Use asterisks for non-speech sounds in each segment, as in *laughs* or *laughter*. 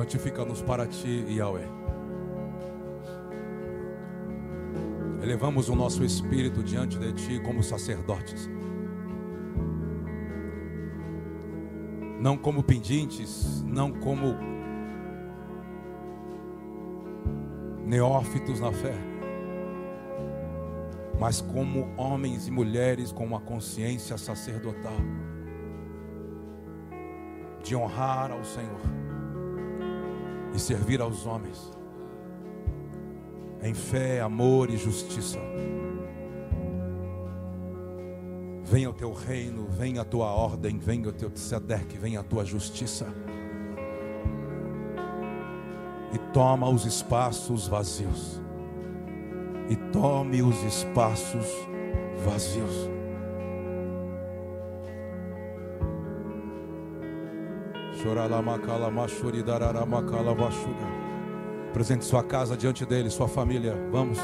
Santifica-nos para ti, Yahweh. Elevamos o nosso espírito diante de ti como sacerdotes. Não como pedintes, não como neófitos na fé, mas como homens e mulheres com uma consciência sacerdotal de honrar ao Senhor e servir aos homens em fé, amor e justiça. Venha o teu reino, venha a tua ordem, venha o teu tzedeque, venha a tua justiça. E toma os espaços vazios. E tome os espaços vazios. Presente sua casa diante dele, sua família. Vamos.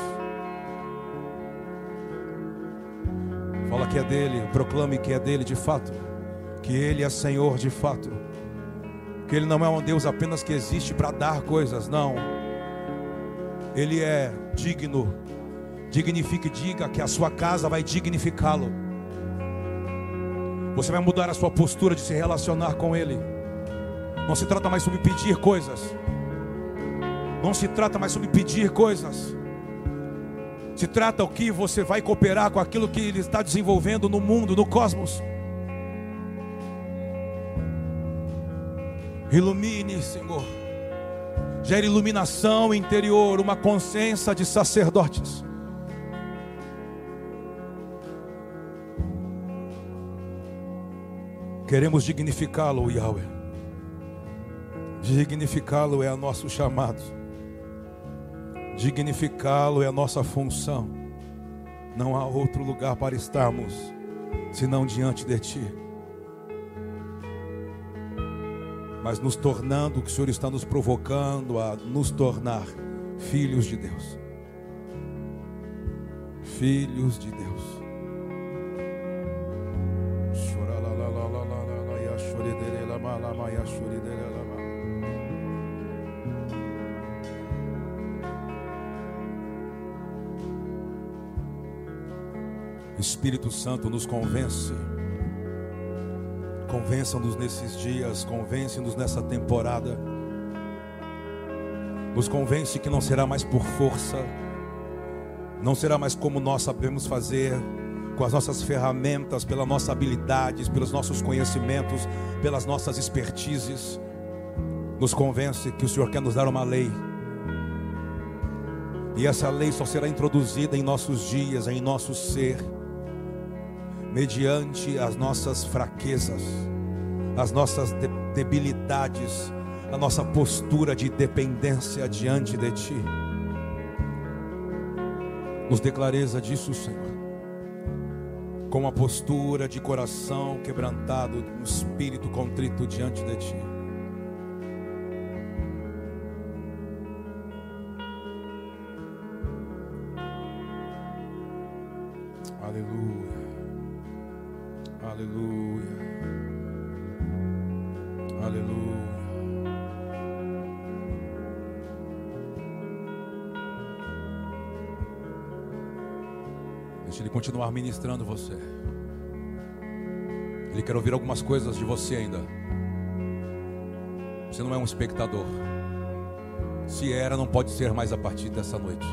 Fala que é dele, proclame que é dele de fato. Que ele é Senhor de fato. Que ele não é um Deus apenas que existe para dar coisas, não. Ele é digno. Dignifique, diga que a sua casa vai dignificá-lo. Você vai mudar a sua postura de se relacionar com ele. Não se trata mais sobre pedir coisas. Não se trata mais sobre pedir coisas. Se trata o que você vai cooperar com aquilo que ele está desenvolvendo no mundo, no cosmos. Ilumine, Senhor. Gere iluminação interior, uma consciência de sacerdotes. Queremos dignificá-lo, Yahweh. Dignificá-lo é o nosso chamado. Dignificá-lo é a nossa função. Não há outro lugar para estarmos senão diante de Ti. Mas nos tornando o que o Senhor está nos provocando a nos tornar filhos de Deus. Filhos de Deus. Espírito Santo nos convence. Convença-nos nesses dias, convence-nos nessa temporada. Nos convence que não será mais por força, não será mais como nós sabemos fazer, com as nossas ferramentas, pelas nossas habilidades, pelos nossos conhecimentos, pelas nossas expertises. Nos convence que o Senhor quer nos dar uma lei. E essa lei só será introduzida em nossos dias, em nosso ser mediante as nossas fraquezas, as nossas debilidades, a nossa postura de dependência diante de Ti. Nos dê clareza disso, Senhor. Com uma postura de coração quebrantado, um espírito contrito diante de Ti. Ministrando você. Ele quer ouvir algumas coisas de você ainda. Você não é um espectador. Se era, não pode ser mais a partir dessa noite.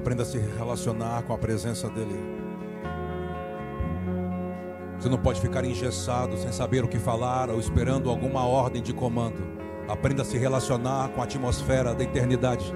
Aprenda a se relacionar com a presença dEle. Você não pode ficar engessado, sem saber o que falar ou esperando alguma ordem de comando. Aprenda a se relacionar com a atmosfera da eternidade.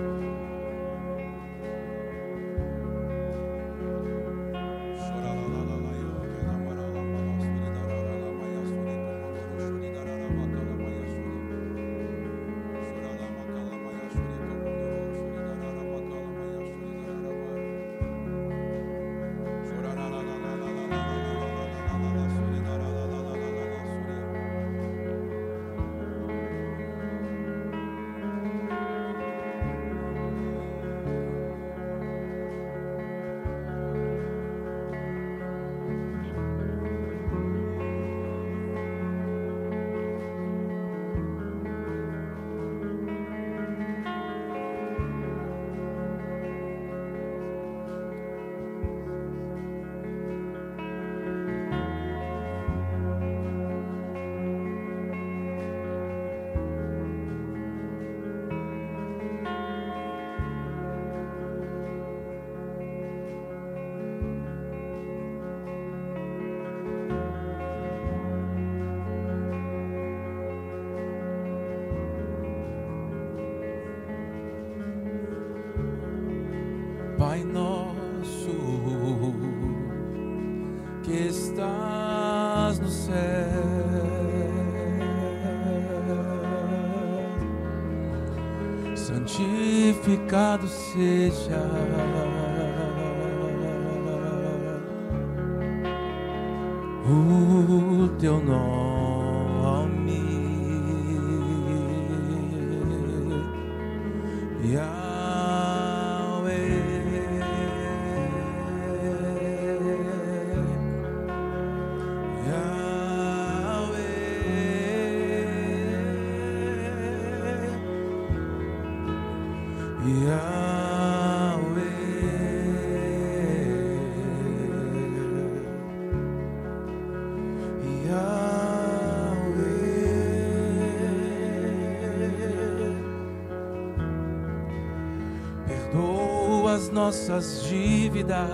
Nossas dívidas.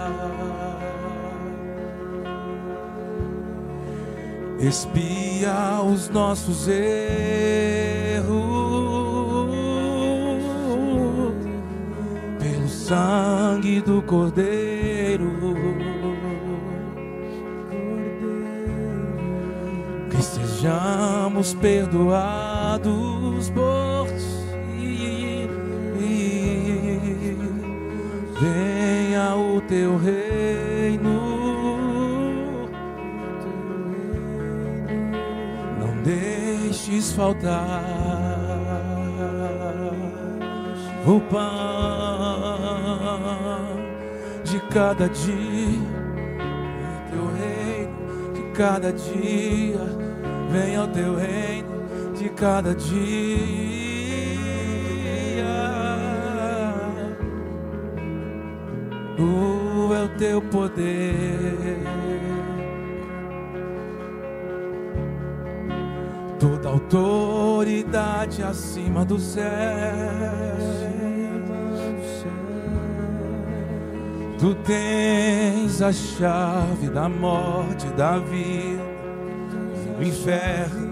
Espia os nossos erros pelo sangue do Cordeiro. Que sejamos perdoados por teu reino. Não deixes faltar o pão de cada dia. Teu reino de cada dia. Venha o teu reino de cada dia. Teu poder. Toda autoridade acima do céu. Tu tens a chave da morte, da vida, do inferno.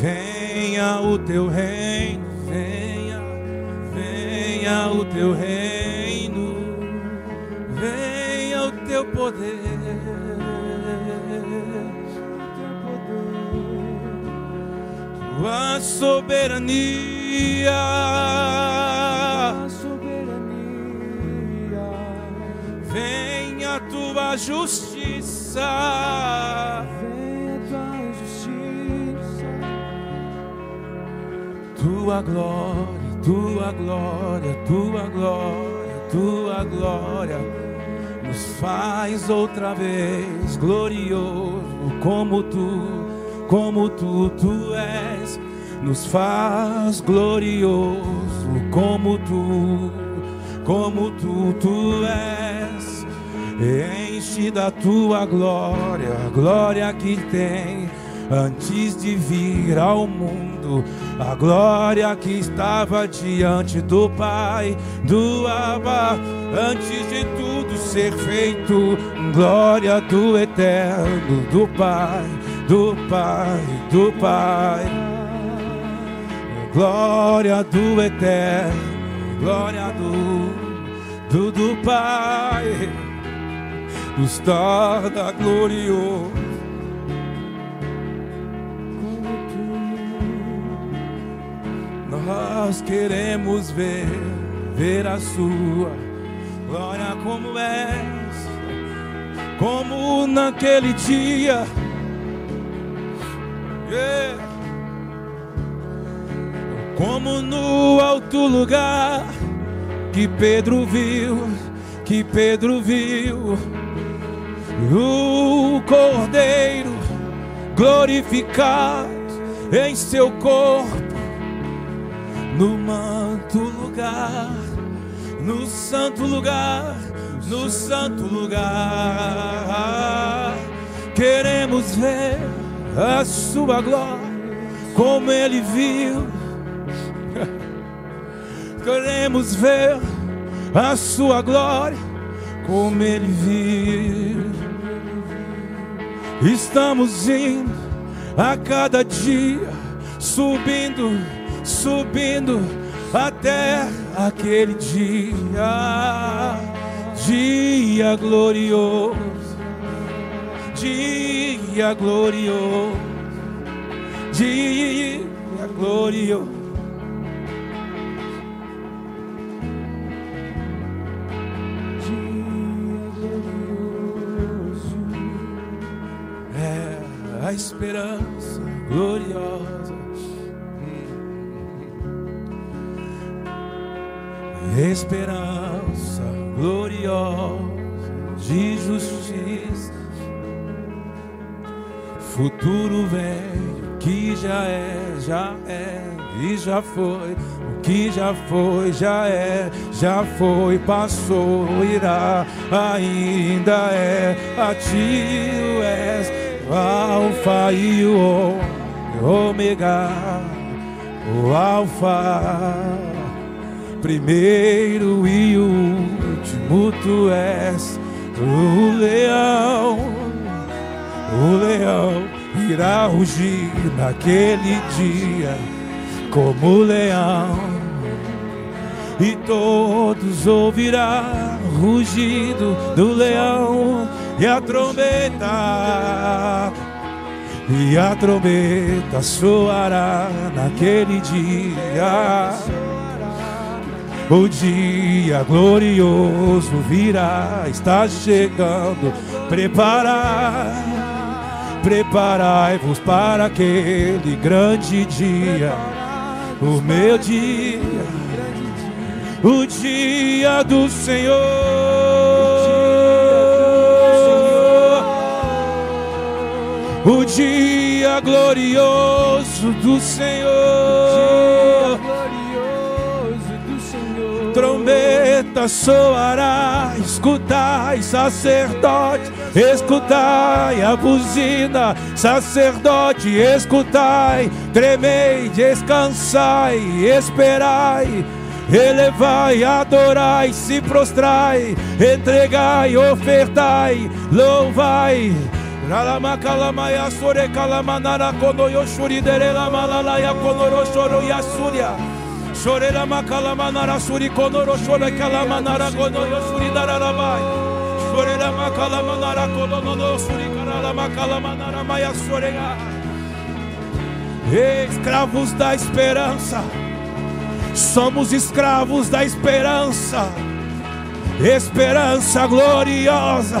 Venha o teu reino, venha, venha o teu reino. Tua soberania, venha tua justiça. Tua glória, tua glória, tua glória, tua glória nos faz outra vez glorioso como tu, como tu, tu és, nos faz glorioso como tu, como tu, tu és. Enche da tua glória, glória que tem antes de vir ao mundo. A glória que estava diante do Pai, do Abba, antes de tudo ser feito, glória do eterno, do Pai, do Pai, do Pai. Glória do eterno, glória do, do, do Pai, nos torna glorioso. Nós queremos ver, ver a sua glória como és, como naquele dia. Yeah. Como no alto lugar que Pedro viu, que Pedro viu o Cordeiro glorificado em seu corpo no manto lugar, no santo lugar, no santo lugar. Queremos ver a sua glória, como ele viu. Queremos ver a sua glória, como ele viu. Estamos indo a cada dia, subindo subindo até aquele dia, dia glorioso, dia glorioso, dia glorioso. Esperança gloriosa. esperança gloriosa de justiça, futuro velho que já é, já é e já foi, o que já foi, já é, já foi, passou, irá, ainda é, a ti és, o alfa e o ômega, o alfa primeiro e último, tu és o leão, o leão irá rugir naquele dia como leão, e todos ouvirá rugido do leão e a trombeta. E a trombeta soará naquele dia o dia glorioso virá, está chegando. Preparai, preparai-vos para aquele grande dia. O meu dia, o dia do Senhor. O dia glorioso do Senhor trombeta soará, escutai, sacerdote, escutai a buzina, sacerdote, escutai, tremei, descansai, esperai. Elevai, adorai, se prostrai, entregai, ofertai, louvai. Ralamacalamaya sore calamanara kono yoshuri dere la malalaya konoro shoro yasuria. Chorera macalamanara suri conoro chora calamanara conoro suri dararabai. Chorera macalamanara conoro suri carala macalamanara maia sorega. Escravos da esperança. Somos escravos da esperança. Esperança gloriosa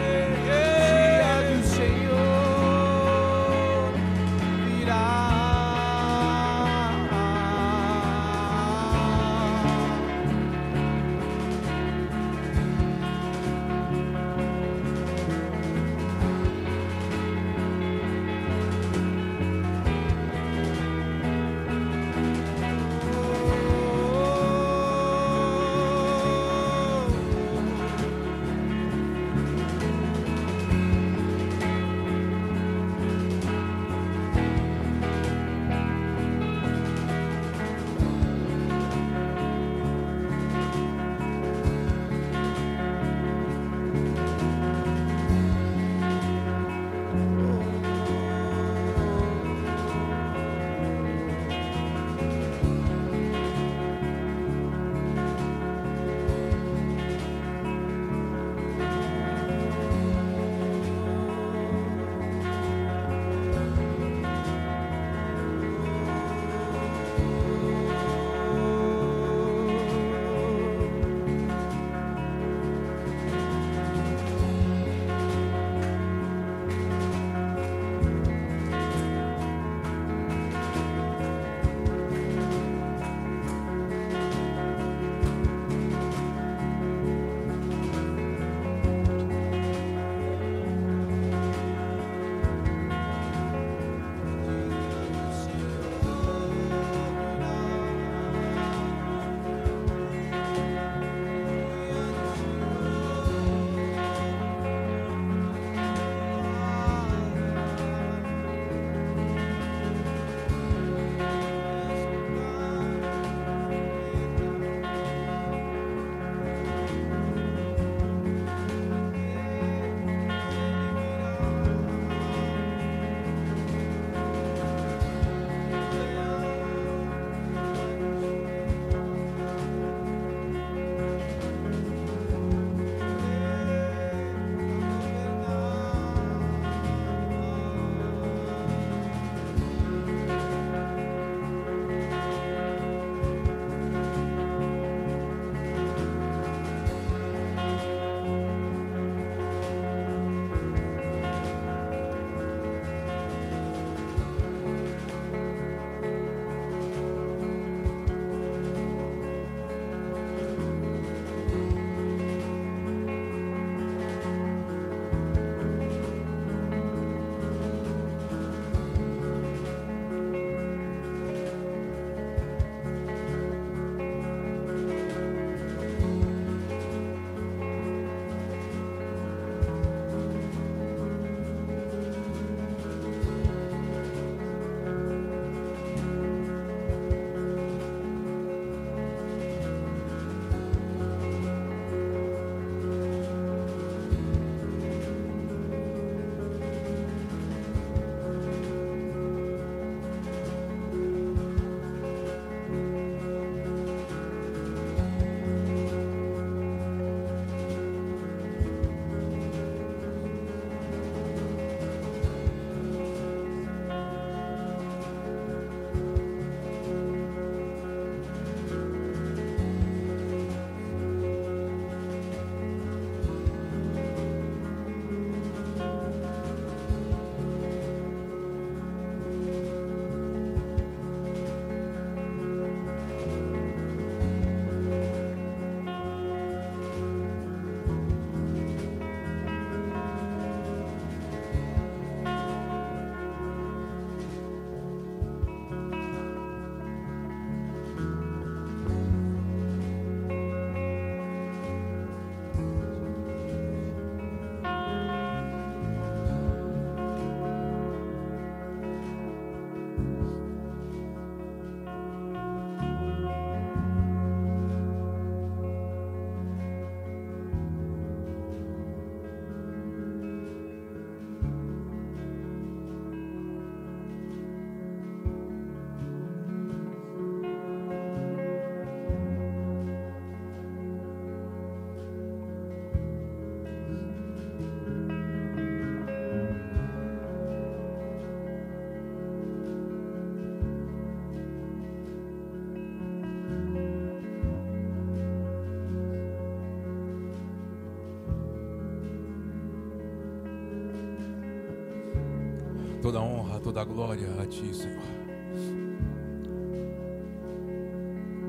Toda honra, toda glória a Ti, Senhor.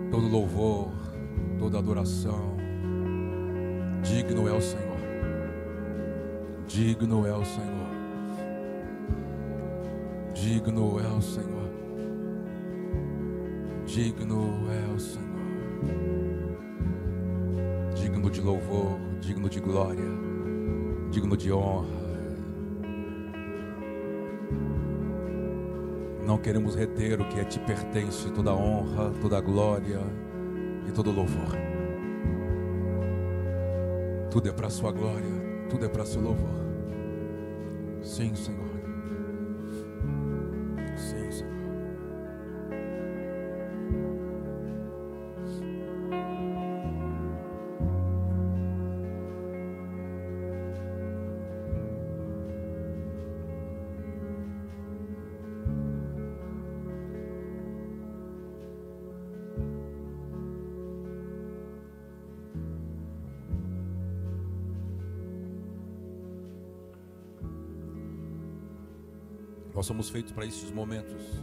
Todo louvor, toda adoração. Digno é o Senhor. Digno é o Senhor. Digno é o Senhor. Digno é o Senhor. Digno de louvor, digno de glória, digno de honra. Não queremos reter o que a ti pertence, toda honra, toda glória e todo louvor. Tudo é para a sua glória, tudo é para seu louvor. Sim, Senhor. Nós somos feitos para esses momentos,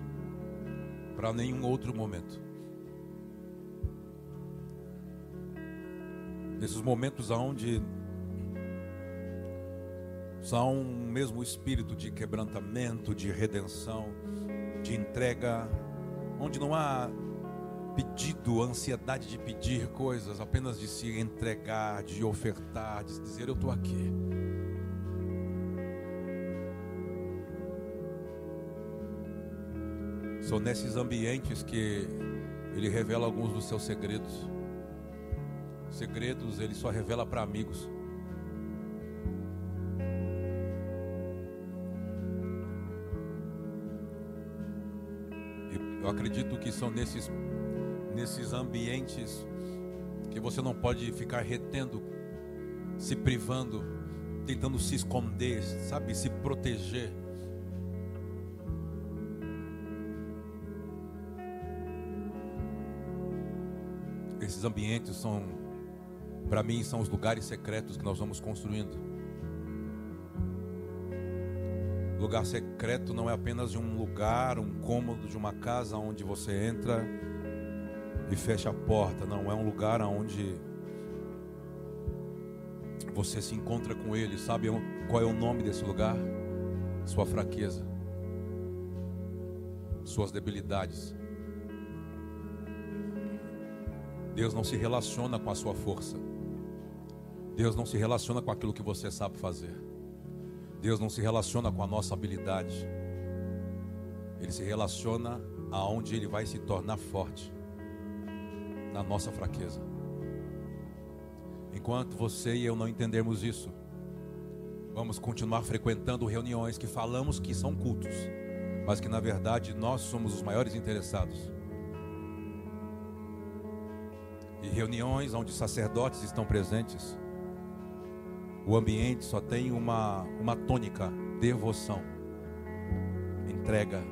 para nenhum outro momento. Nesses momentos aonde há um mesmo espírito de quebrantamento, de redenção, de entrega, onde não há pedido, ansiedade de pedir coisas, apenas de se entregar, de ofertar, de dizer eu estou aqui. São nesses ambientes que ele revela alguns dos seus segredos. Segredos ele só revela para amigos. Eu acredito que são nesses nesses ambientes que você não pode ficar retendo, se privando, tentando se esconder, sabe, se proteger. Esses ambientes são, para mim, são os lugares secretos que nós vamos construindo. Lugar secreto não é apenas um lugar, um cômodo de uma casa onde você entra e fecha a porta. Não, é um lugar onde você se encontra com Ele. Sabe qual é o nome desse lugar? Sua fraqueza, suas debilidades. Deus não se relaciona com a sua força. Deus não se relaciona com aquilo que você sabe fazer. Deus não se relaciona com a nossa habilidade. Ele se relaciona aonde ele vai se tornar forte na nossa fraqueza. Enquanto você e eu não entendermos isso, vamos continuar frequentando reuniões que falamos que são cultos, mas que na verdade nós somos os maiores interessados e reuniões onde sacerdotes estão presentes, o ambiente só tem uma, uma tônica: devoção, entrega,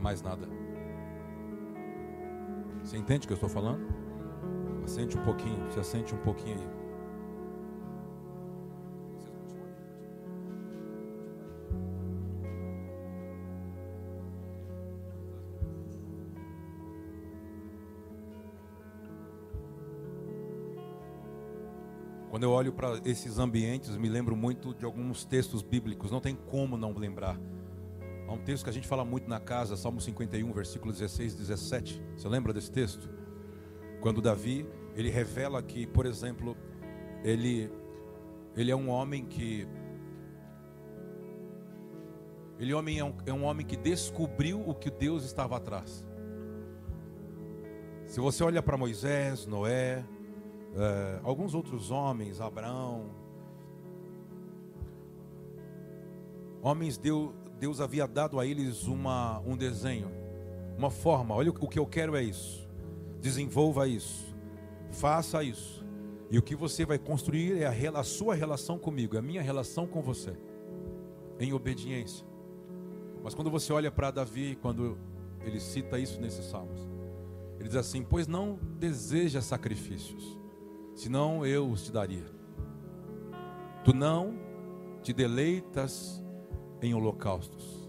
mais nada. Você entende o que eu estou falando? Assente um pouquinho, se assente um pouquinho aí. Quando eu olho para esses ambientes, me lembro muito de alguns textos bíblicos, não tem como não lembrar. Há um texto que a gente fala muito na casa, Salmo 51, versículo 16 e 17. Você lembra desse texto? Quando Davi, ele revela que, por exemplo, ele, ele é um homem que. Ele é um, é um homem que descobriu o que Deus estava atrás. Se você olha para Moisés, Noé, é, alguns outros homens, Abraão, homens, Deus, Deus havia dado a eles uma, um desenho, uma forma. Olha, o que eu quero é isso. Desenvolva isso, faça isso. E o que você vai construir é a, a sua relação comigo, é a minha relação com você, em obediência. Mas quando você olha para Davi, quando ele cita isso nesses salmos, ele diz assim: Pois não deseja sacrifícios, senão eu os te daria. Tu não te deleitas em holocaustos.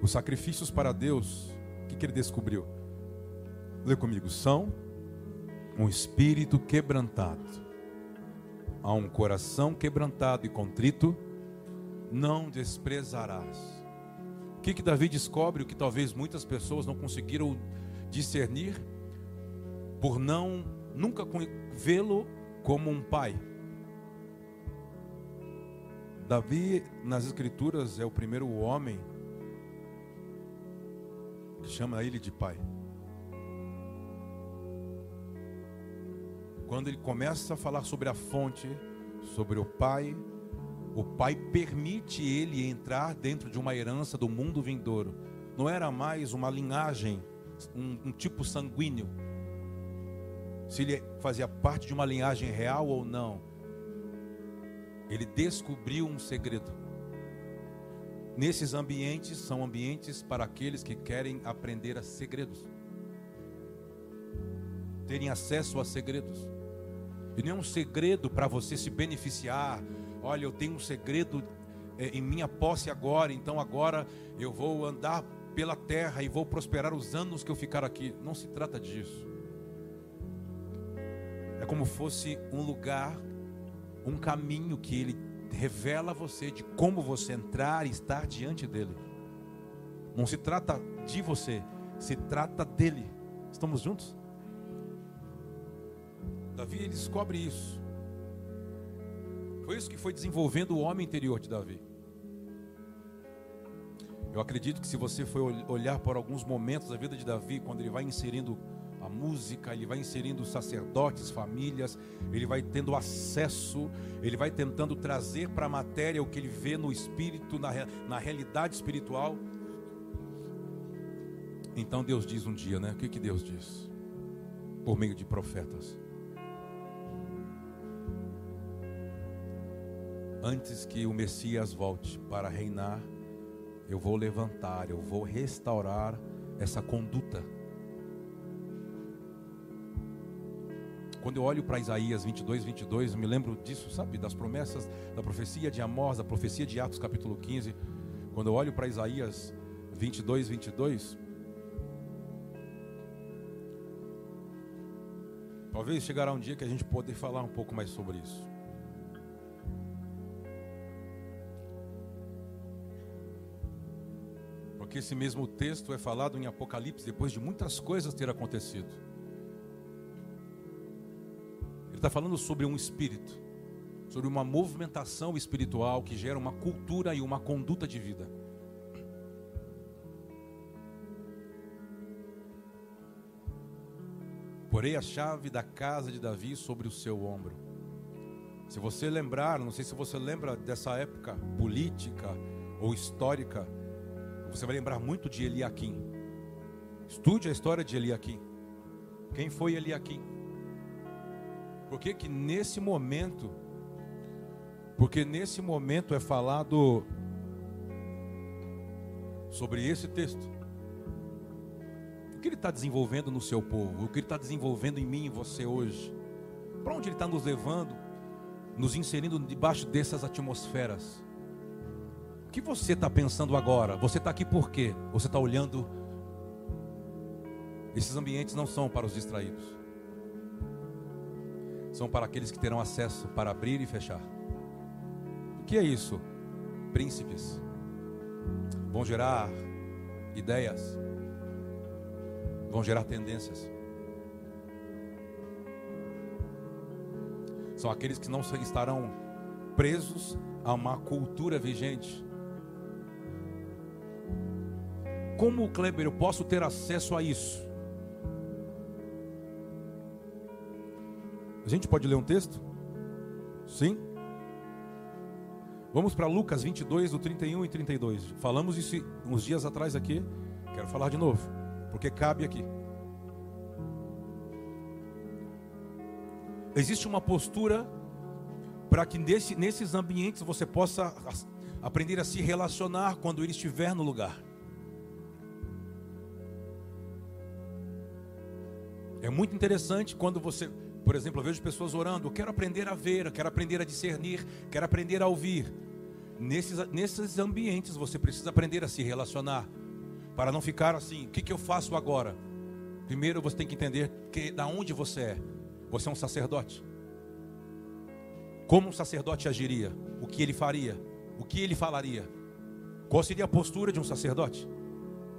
Os sacrifícios para Deus, o que, que ele descobriu? Lê comigo, são um espírito quebrantado, a um coração quebrantado e contrito, não desprezarás. O que, que Davi descobre, o que talvez muitas pessoas não conseguiram discernir, por não nunca vê-lo como um pai. Davi, nas Escrituras, é o primeiro homem que chama ele de pai. Quando ele começa a falar sobre a fonte, sobre o pai, o pai permite ele entrar dentro de uma herança do mundo vindouro. Não era mais uma linhagem, um, um tipo sanguíneo. Se ele fazia parte de uma linhagem real ou não. Ele descobriu um segredo. Nesses ambientes são ambientes para aqueles que querem aprender a segredos. Terem acesso a segredos. E não é um segredo para você se beneficiar. Olha, eu tenho um segredo é, em minha posse agora, então agora eu vou andar pela terra e vou prosperar os anos que eu ficar aqui. Não se trata disso. É como fosse um lugar, um caminho que ele revela a você de como você entrar e estar diante dele. Não se trata de você, se trata dele. Estamos juntos? Davi ele descobre isso. Foi isso que foi desenvolvendo o homem interior de Davi. Eu acredito que se você for olhar por alguns momentos da vida de Davi, quando ele vai inserindo música, ele vai inserindo sacerdotes, famílias, ele vai tendo acesso, ele vai tentando trazer para a matéria o que ele vê no espírito, na, na realidade espiritual. Então Deus diz um dia, né? O que, que Deus diz? Por meio de profetas. antes que o Messias volte para reinar, eu vou levantar, eu vou restaurar essa conduta. Quando eu olho para Isaías 22, 22, eu me lembro disso, sabe? Das promessas, da profecia de Amós, da profecia de Atos capítulo 15. Quando eu olho para Isaías 22, 22, talvez chegará um dia que a gente poder falar um pouco mais sobre isso. Porque esse mesmo texto é falado em Apocalipse depois de muitas coisas ter acontecido. Está falando sobre um espírito, sobre uma movimentação espiritual que gera uma cultura e uma conduta de vida. Porei a chave da casa de Davi sobre o seu ombro. Se você lembrar, não sei se você lembra dessa época política ou histórica, você vai lembrar muito de Eliakim. Estude a história de Eliakim. Quem foi Eliakim? Por que que nesse momento, porque nesse momento é falado sobre esse texto. O que ele está desenvolvendo no seu povo? O que ele está desenvolvendo em mim e você hoje? Para onde ele está nos levando? Nos inserindo debaixo dessas atmosferas que você está pensando agora? Você está aqui por quê? Você está olhando? Esses ambientes não são para os distraídos, são para aqueles que terão acesso para abrir e fechar. O que é isso? Príncipes vão gerar ideias, vão gerar tendências. São aqueles que não estarão presos a uma cultura vigente, Como, Kleber, eu posso ter acesso a isso? Gente pode ler um texto? Sim? Vamos para Lucas 22, do 31 e 32. Falamos isso uns dias atrás aqui. Quero falar de novo, porque cabe aqui. Existe uma postura para que nesse, nesses ambientes você possa aprender a se relacionar quando ele estiver no lugar. É muito interessante quando você Por exemplo, eu vejo pessoas orando, quero aprender a ver, quero aprender a discernir, quero aprender a ouvir. Nesses, nesses ambientes você precisa aprender a se relacionar. Para não ficar assim, o que, que eu faço agora? Primeiro você tem que entender que da onde você é. Você é um sacerdote. Como um sacerdote agiria? O que ele faria? O que ele falaria? Qual seria a postura de um sacerdote?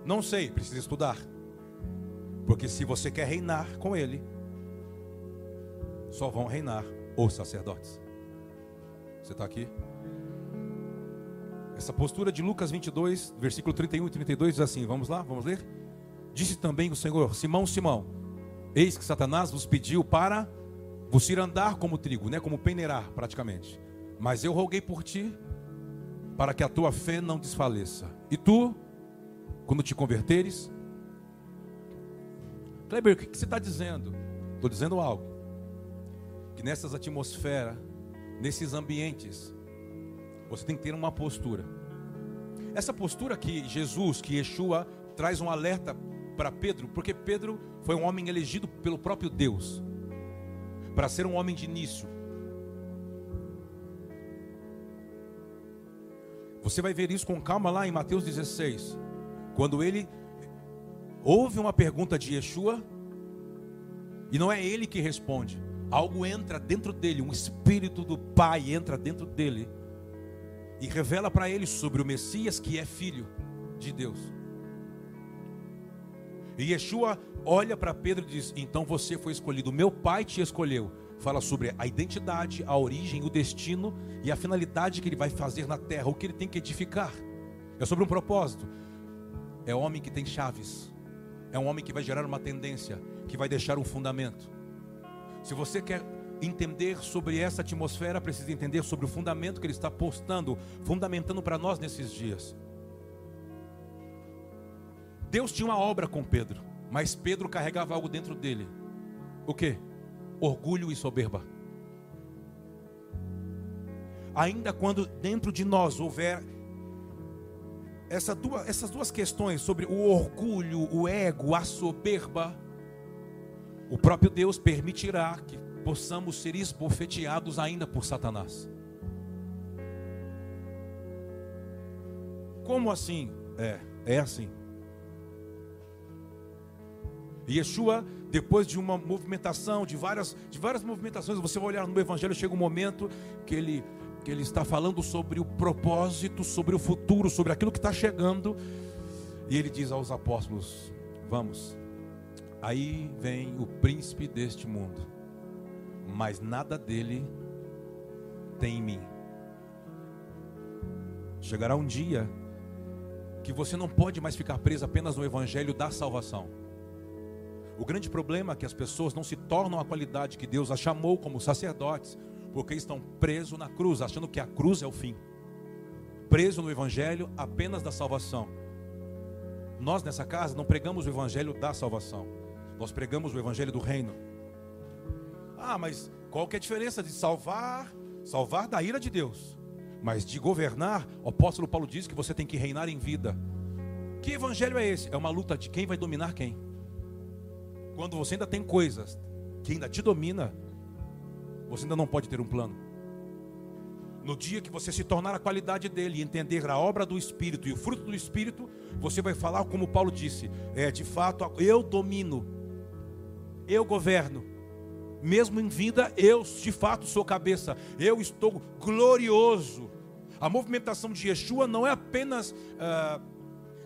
Não sei, precisa estudar. Porque se você quer reinar com ele, só vão reinar os sacerdotes. Você está aqui? Essa postura de Lucas 22, versículo 31 e 32 diz assim: Vamos lá, vamos ler? Disse também o Senhor: Simão, Simão, eis que Satanás vos pediu para vos ir andar como trigo, né? como peneirar praticamente. Mas eu roguei por ti, para que a tua fé não desfaleça. E tu, quando te converteres, Kleber, o que você está dizendo? Estou dizendo algo. Que nessas atmosferas, nesses ambientes, você tem que ter uma postura. Essa postura que Jesus, que Yeshua, traz um alerta para Pedro, porque Pedro foi um homem elegido pelo próprio Deus para ser um homem de início. Você vai ver isso com calma lá em Mateus 16, quando ele ouve uma pergunta de Yeshua e não é ele que responde, algo entra dentro dele, um espírito do Pai entra dentro dele e revela para ele sobre o Messias que é filho de Deus. E Yeshua olha para Pedro e diz: Então você foi escolhido, meu pai te escolheu. Fala sobre a identidade, a origem, o destino e a finalidade que ele vai fazer na terra, o que ele tem que edificar. É sobre um propósito. É homem que tem chaves, é um homem que vai gerar uma tendência, que vai deixar um fundamento. Se você quer entender sobre essa atmosfera, precisa entender sobre o fundamento que ele está postando, fundamentando para nós nesses dias. Deus tinha uma obra com Pedro, mas Pedro carregava algo dentro dele. O que? Orgulho e soberba. Ainda quando dentro de nós houver essa duas, essas duas questões sobre o orgulho, o ego, a soberba, o próprio Deus permitirá que possamos ser esbofeteados ainda por Satanás. Como assim? É, é assim. Yeshua, depois de uma movimentação, de várias, de várias movimentações, você vai olhar no Evangelho, chega um momento que ele, que ele está falando sobre o propósito, sobre o futuro, sobre aquilo que está chegando, e ele diz aos apóstolos: Vamos, aí vem o príncipe deste mundo mas nada dele tem em mim. Chegará um dia que você não pode mais ficar preso apenas no evangelho da salvação. O grande problema é que as pessoas não se tornam a qualidade que Deus as chamou como sacerdotes, porque estão presos na cruz, achando que a cruz é o fim. Preso no evangelho apenas da salvação. Nós nessa casa não pregamos o evangelho da salvação. Nós pregamos o evangelho do reino. Ah, mas qual que é a diferença de salvar, salvar da ira de Deus, mas de governar? O apóstolo Paulo diz que você tem que reinar em vida. Que evangelho é esse? É uma luta de quem vai dominar quem. Quando você ainda tem coisas que ainda te domina, você ainda não pode ter um plano. No dia que você se tornar a qualidade dele e entender a obra do Espírito e o fruto do Espírito, você vai falar como Paulo disse: é de fato eu domino, eu governo, mesmo em vida, eu de fato sou cabeça, eu estou glorioso. A movimentação de Yeshua não é apenas uh,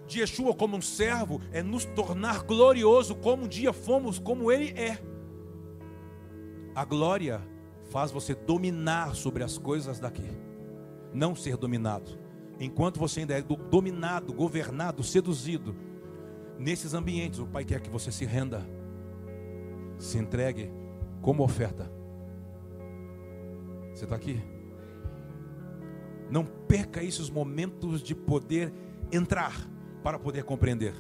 de Yeshua como um servo, é nos tornar glorioso como um dia fomos, como Ele é. A glória faz você dominar sobre as coisas daqui, não ser dominado. Enquanto você ainda é dominado, governado, seduzido, nesses ambientes, o Pai quer que você se renda, se entregue como oferta. Você está aqui? Não perca esses momentos de poder entrar para poder compreender.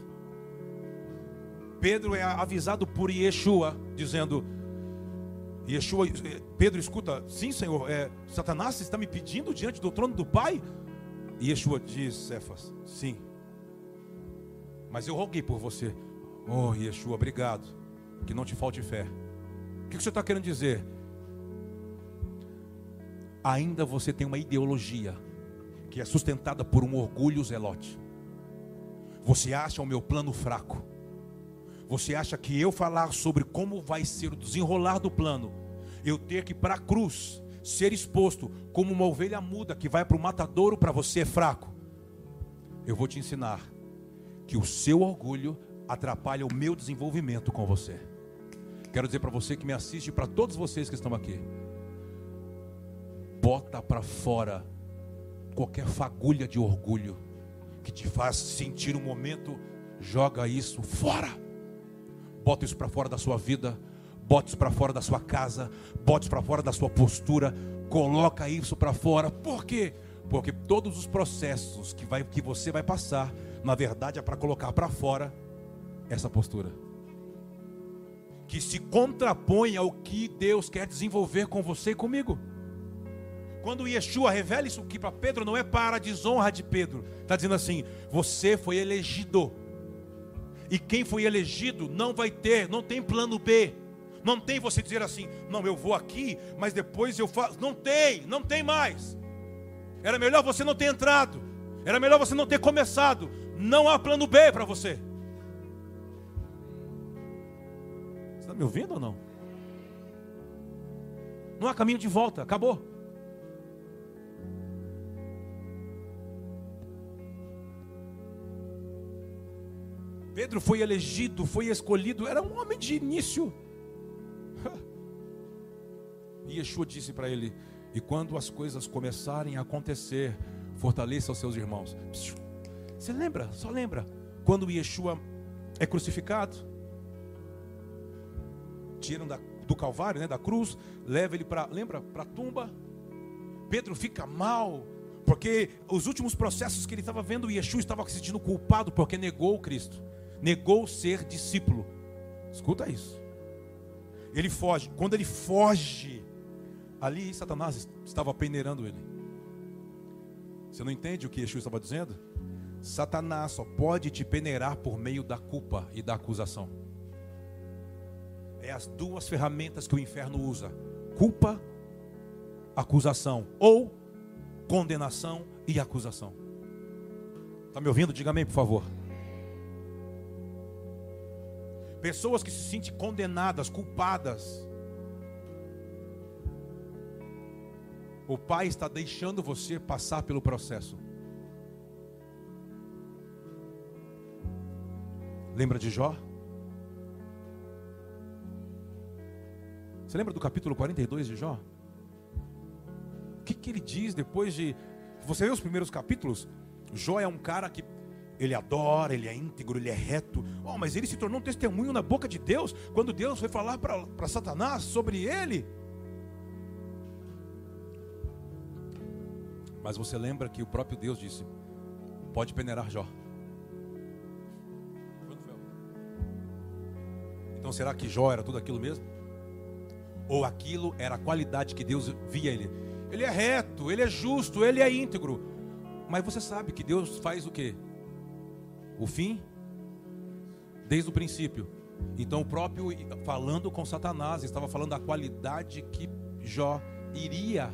Pedro é avisado por Yeshua, dizendo: Yeshua, Pedro escuta, sim, Senhor, é, Satanás está me pedindo diante do trono do Pai? E Yeshua diz, Cefas, sim, mas eu roguei por você. Oh, Yeshua, obrigado, que não te falte fé. O que você está querendo dizer? Ainda você tem uma ideologia que é sustentada por um orgulho zelote. Você acha o meu plano fraco. Você acha que eu falar sobre como vai ser o desenrolar do plano, eu ter que ir para a cruz, ser exposto como uma ovelha muda que vai para o matadouro para você é fraco. Eu vou te ensinar que o seu orgulho atrapalha o meu desenvolvimento com você. Quero dizer para você que me assiste, para todos vocês que estão aqui, bota para fora qualquer fagulha de orgulho que te faz sentir um momento, joga isso fora. Bota isso para fora da sua vida, bota isso para fora da sua casa, bota isso para fora da sua postura, coloca isso para fora. Por quê? Porque todos os processos que, vai, que você vai passar, na verdade é para colocar para fora essa postura. Que se contrapõe ao que Deus quer desenvolver com você e comigo. Quando Yeshua revela isso aqui para Pedro, não é para a desonra de Pedro. Está dizendo assim: você foi elegido. E quem foi elegido não vai ter, não tem plano B. Não tem você dizer assim, não, eu vou aqui, mas depois eu faço. Não tem, não tem mais. Era melhor você não ter entrado. Era melhor você não ter começado. Não há plano B para você. Me ouvindo ou não? Não há caminho de volta, acabou. Pedro foi elegido, foi escolhido, era um homem de início. *laughs* E Yeshua disse para ele: E quando as coisas começarem a acontecer, fortaleça os seus irmãos. Você lembra? Só lembra quando Yeshua é crucificado? Tiram da, do Calvário, né, da cruz, leva ele para, lembra, para a tumba. Pedro fica mal, porque os últimos processos que ele estava vendo, Yeshua estava se sentindo culpado porque negou Cristo negou ser discípulo. Escuta isso. Ele foge. Quando ele foge, ali Satanás estava peneirando ele. Você não entende o que Yeshua estava dizendo? Satanás só pode te peneirar por meio da culpa e da acusação. É as duas ferramentas que o inferno usa: culpa, acusação, ou condenação e acusação. Está me ouvindo? Diga amém, por favor. Pessoas que se sentem condenadas, culpadas. O Pai está deixando você passar pelo processo. Lembra de Jó? Você lembra do capítulo 42 de Jó? O que, que ele diz depois de. Você vê os primeiros capítulos? Jó é um cara que ele adora, ele é íntegro, ele é reto. Oh, mas ele se tornou um testemunho na boca de Deus quando Deus foi falar para Satanás sobre ele. Mas você lembra que o próprio Deus disse: pode peneirar Jó. Então será que Jó era tudo aquilo mesmo? Ou aquilo era a qualidade que Deus via ele? Ele é reto, ele é justo, ele é íntegro. Mas você sabe que Deus faz o que? o fim desde o princípio. Então, o próprio falando com Satanás, estava falando da qualidade que Jó iria,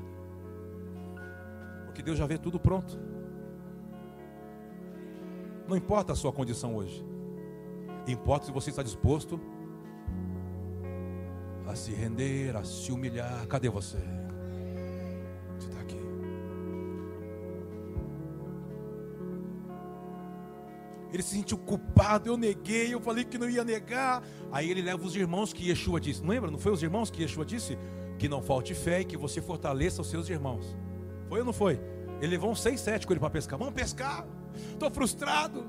porque Deus já vê tudo pronto. Não importa a sua condição hoje, importa se você está disposto a se render, a se humilhar. Cadê você? Ele se sentiu culpado, eu neguei, eu falei que não ia negar. Aí ele leva os irmãos que Yeshua disse. Não lembra? Não foi os irmãos que Yeshua disse? Que não falte fé e que você fortaleça os seus irmãos. Foi ou não foi? Ele levou uns seis, sete com ele para pescar. Vamos pescar. Estou frustrado.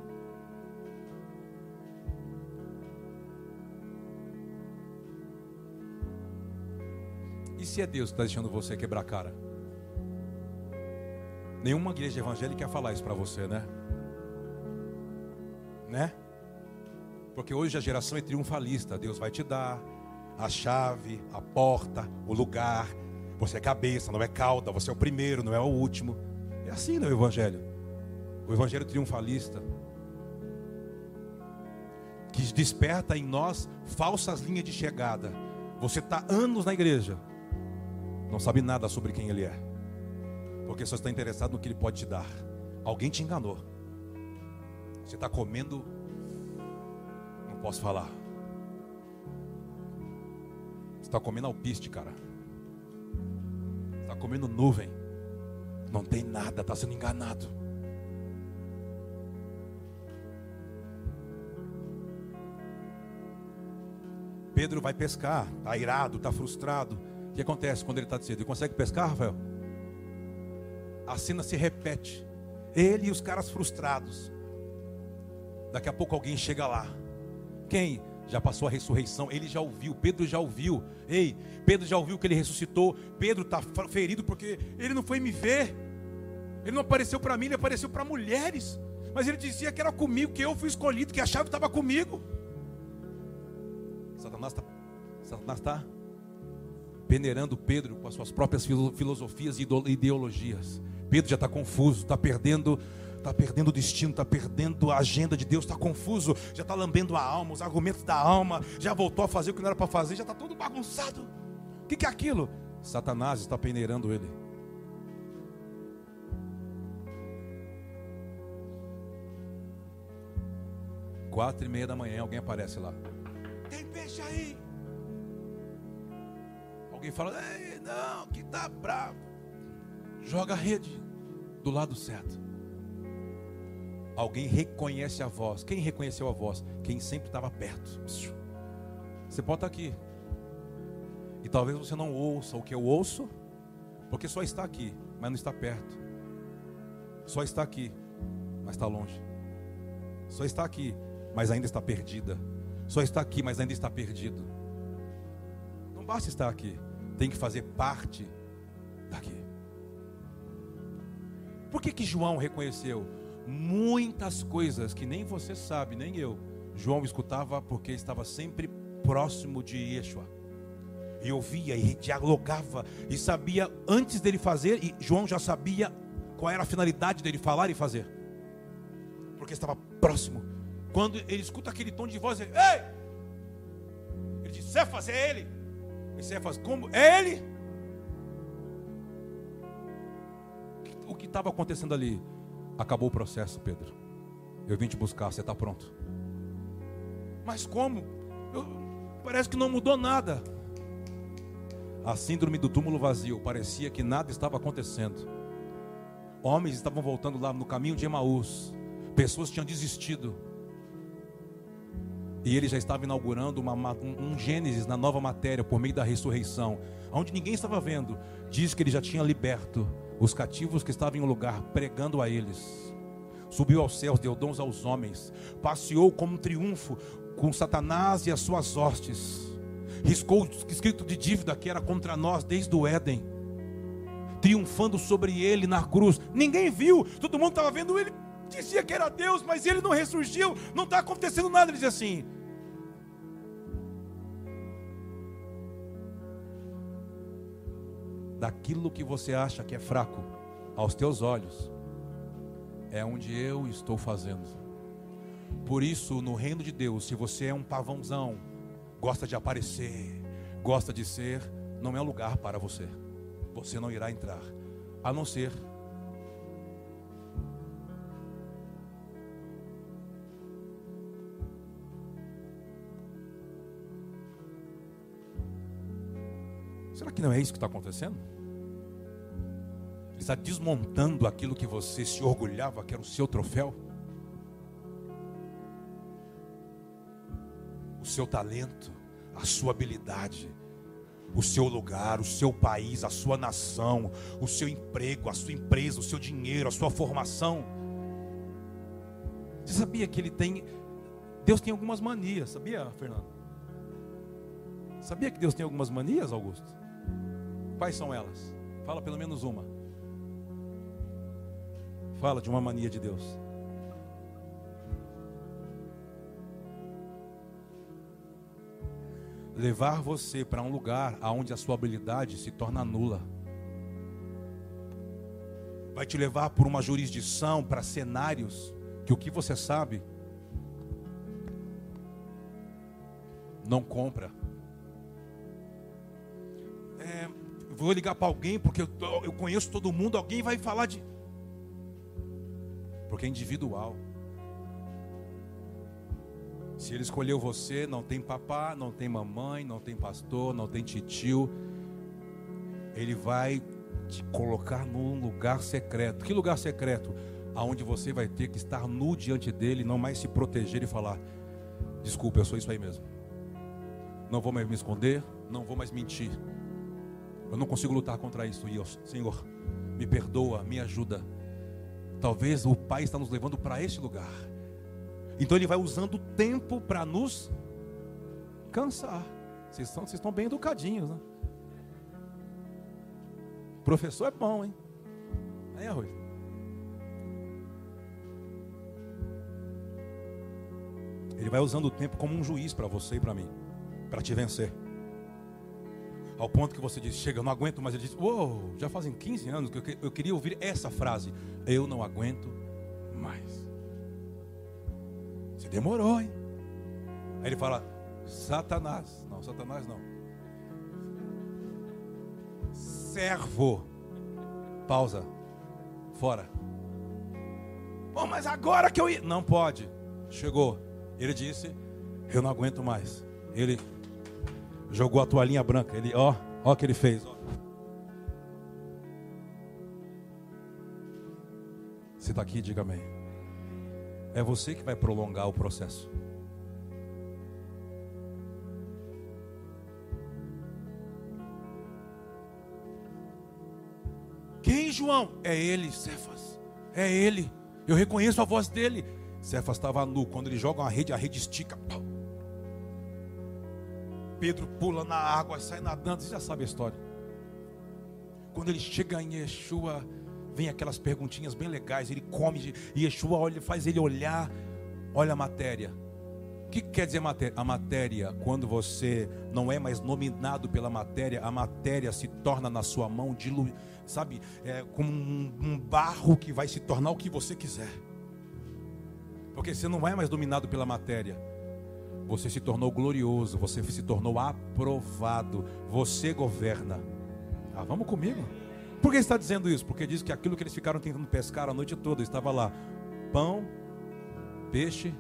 Se é Deus que está deixando você quebrar a cara? Nenhuma igreja evangélica quer falar isso para você, né? né? Porque hoje a geração é triunfalista. Deus vai te dar a chave, a porta, o lugar. Você é cabeça, não é cauda. Você é o primeiro, não é o último. É assim no Evangelho. O Evangelho triunfalista. Que desperta em nós falsas linhas de chegada. Você está anos na igreja, não sabe nada sobre quem ele é, porque só está interessado no que ele pode te dar. Alguém te enganou. Você está comendo, não posso falar. Você está comendo alpiste, cara. Está comendo nuvem. Não tem nada, está sendo enganado. Pedro vai pescar, está irado, está frustrado. Que acontece quando ele está cedo? Ele consegue pescar, Rafael? A cena se repete. Ele e os caras frustrados. Daqui a pouco alguém chega lá. Quem? Já passou a ressurreição, ele já ouviu, Pedro já ouviu. Ei, Pedro já ouviu que ele ressuscitou. Pedro está ferido porque ele não foi me ver. Ele não apareceu para mim, ele apareceu para mulheres. Mas ele dizia que era comigo, que eu fui escolhido, que a chave estava comigo. Satanás está Satanás tá peneirando Pedro com as suas próprias filosofias e ideologias. Pedro já está confuso, está perdendo está perdendo o destino, está perdendo a agenda de Deus, está confuso, já está lambendo a alma, os argumentos da alma, já voltou a fazer o que não era para fazer, já está todo bagunçado. O que, que é aquilo? Satanás está peneirando ele. Quatro e meia da manhã, alguém aparece lá. Tem peixe aí? Alguém fala, não, que tá bravo. Joga a rede do lado certo. Alguém reconhece a voz. Quem reconheceu a voz? Quem sempre estava perto. Você pode estar aqui. E talvez você não ouça o que eu ouço, porque só está aqui, mas não está perto. Só está aqui, mas está longe. Só está aqui, mas ainda está perdida. Só está aqui, mas ainda está perdido. Não basta estar aqui, tem que fazer parte daqui. Por que que João reconheceu? muitas coisas que nem você sabe, nem eu. João escutava porque estava sempre próximo de Yeshua. E ouvia e dialogava e sabia antes dele fazer, e João já sabia qual era a finalidade dele falar e fazer. Porque estava próximo. Quando ele escuta aquele tom de voz, ele, Ei! Ele diz: Cefas, é ele. E Cefas, como? É ele? O que estava acontecendo ali? Acabou o processo, Pedro. Eu vim te buscar, você está pronto. Mas como? Eu, parece que não mudou nada. A síndrome do túmulo vazio, parecia que nada estava acontecendo. Homens estavam voltando lá no caminho de Emaús. Pessoas tinham desistido. E ele já estava inaugurando uma, um, um Gênesis na nova matéria por meio da ressurreição, onde ninguém estava vendo. Diz que ele já tinha liberto os cativos que estavam em um lugar, pregando a eles. Subiu aos céus, deu dons aos homens, passeou como um triunfo com Satanás e as suas hostes, riscou o escrito de dívida que era contra nós desde o Éden, triunfando sobre ele na cruz. Ninguém viu, todo mundo estava vendo ele, dizia que era Deus, mas ele não ressurgiu, não está acontecendo nada. Ele dizia assim: daquilo que você acha que é fraco, aos teus olhos, é onde eu estou fazendo. Por isso, no reino de Deus, se você é um pavãozão, gosta de aparecer, gosta de ser, não é lugar para você. Você não irá entrar, a não ser Será que não é isso que está acontecendo? Ele está desmontando aquilo que você se orgulhava que era o seu troféu. O seu talento, a sua habilidade, o seu lugar, o seu país, a sua nação, o seu emprego, a sua empresa, o seu dinheiro, a sua formação. Você sabia que ele tem. Deus tem algumas manias, sabia, Fernando? Sabia que Deus tem algumas manias, Augusto? Quais são elas? Fala pelo menos uma. Fala de uma mania de Deus. Levar você para um lugar onde a sua habilidade se torna nula. Vai te levar por uma jurisdição, para cenários que o que você sabe não compra. Vou ligar para alguém porque eu, eu conheço todo mundo, alguém vai falar de. Porque é individual. Se ele escolheu você, não tem papá, não tem mamãe, não tem pastor, não tem titio. Ele vai te colocar num lugar secreto. Que lugar secreto? Aonde você vai ter que estar nu diante dele, não mais se proteger e falar: Desculpa, eu sou isso aí mesmo. Não vou mais me esconder, não vou mais mentir. Eu não consigo lutar contra isso. E eu, Senhor, me perdoa, me ajuda. Talvez o Pai está nos levando para esse lugar. Então Ele vai usando o tempo para nos cansar. Vocês, são, vocês estão bem educadinhos, né? Professor é bom, hein? Aí, Arroz. Ele vai usando o tempo como um juiz para você e para mim, para te vencer. Ao ponto que você diz, chega, eu não aguento mais. Ele diz, uou, já fazem 15 anos que eu queria ouvir essa frase. Eu não aguento mais. Você demorou, hein? Aí ele fala, Satanás. Não, Satanás não. Servo. Pausa. Fora. Bom, mas agora que eu ia. Não pode. Chegou. Ele disse, eu não aguento mais. Ele jogou a toalhinha branca. Ele, ó, ó o que ele fez. Ó. Você está aqui, diga amém. É você que vai prolongar o processo. Quem, João? É ele, Cefas. É ele. Eu reconheço a voz dele. Cefas estava nu. Quando ele joga uma rede, a rede estica. Pedro pula na água, sai nadando. Você já sabe a história. Quando ele chega em Yeshua, vem aquelas perguntinhas bem legais. Ele come, e Yeshua olha, faz ele olhar. Olha a matéria. O que quer dizer matéria? A matéria, quando você não é mais nominado pela matéria, a matéria se torna na sua mão, dilu, sabe, é, como um, um barro que vai se tornar o que você quiser. Porque você não é mais dominado pela matéria. Você se tornou glorioso, você se tornou aprovado, você governa. Ah, vamos comigo? Por que está dizendo isso? Porque diz que aquilo que eles ficaram tentando pescar a noite toda estava lá: pão, peixe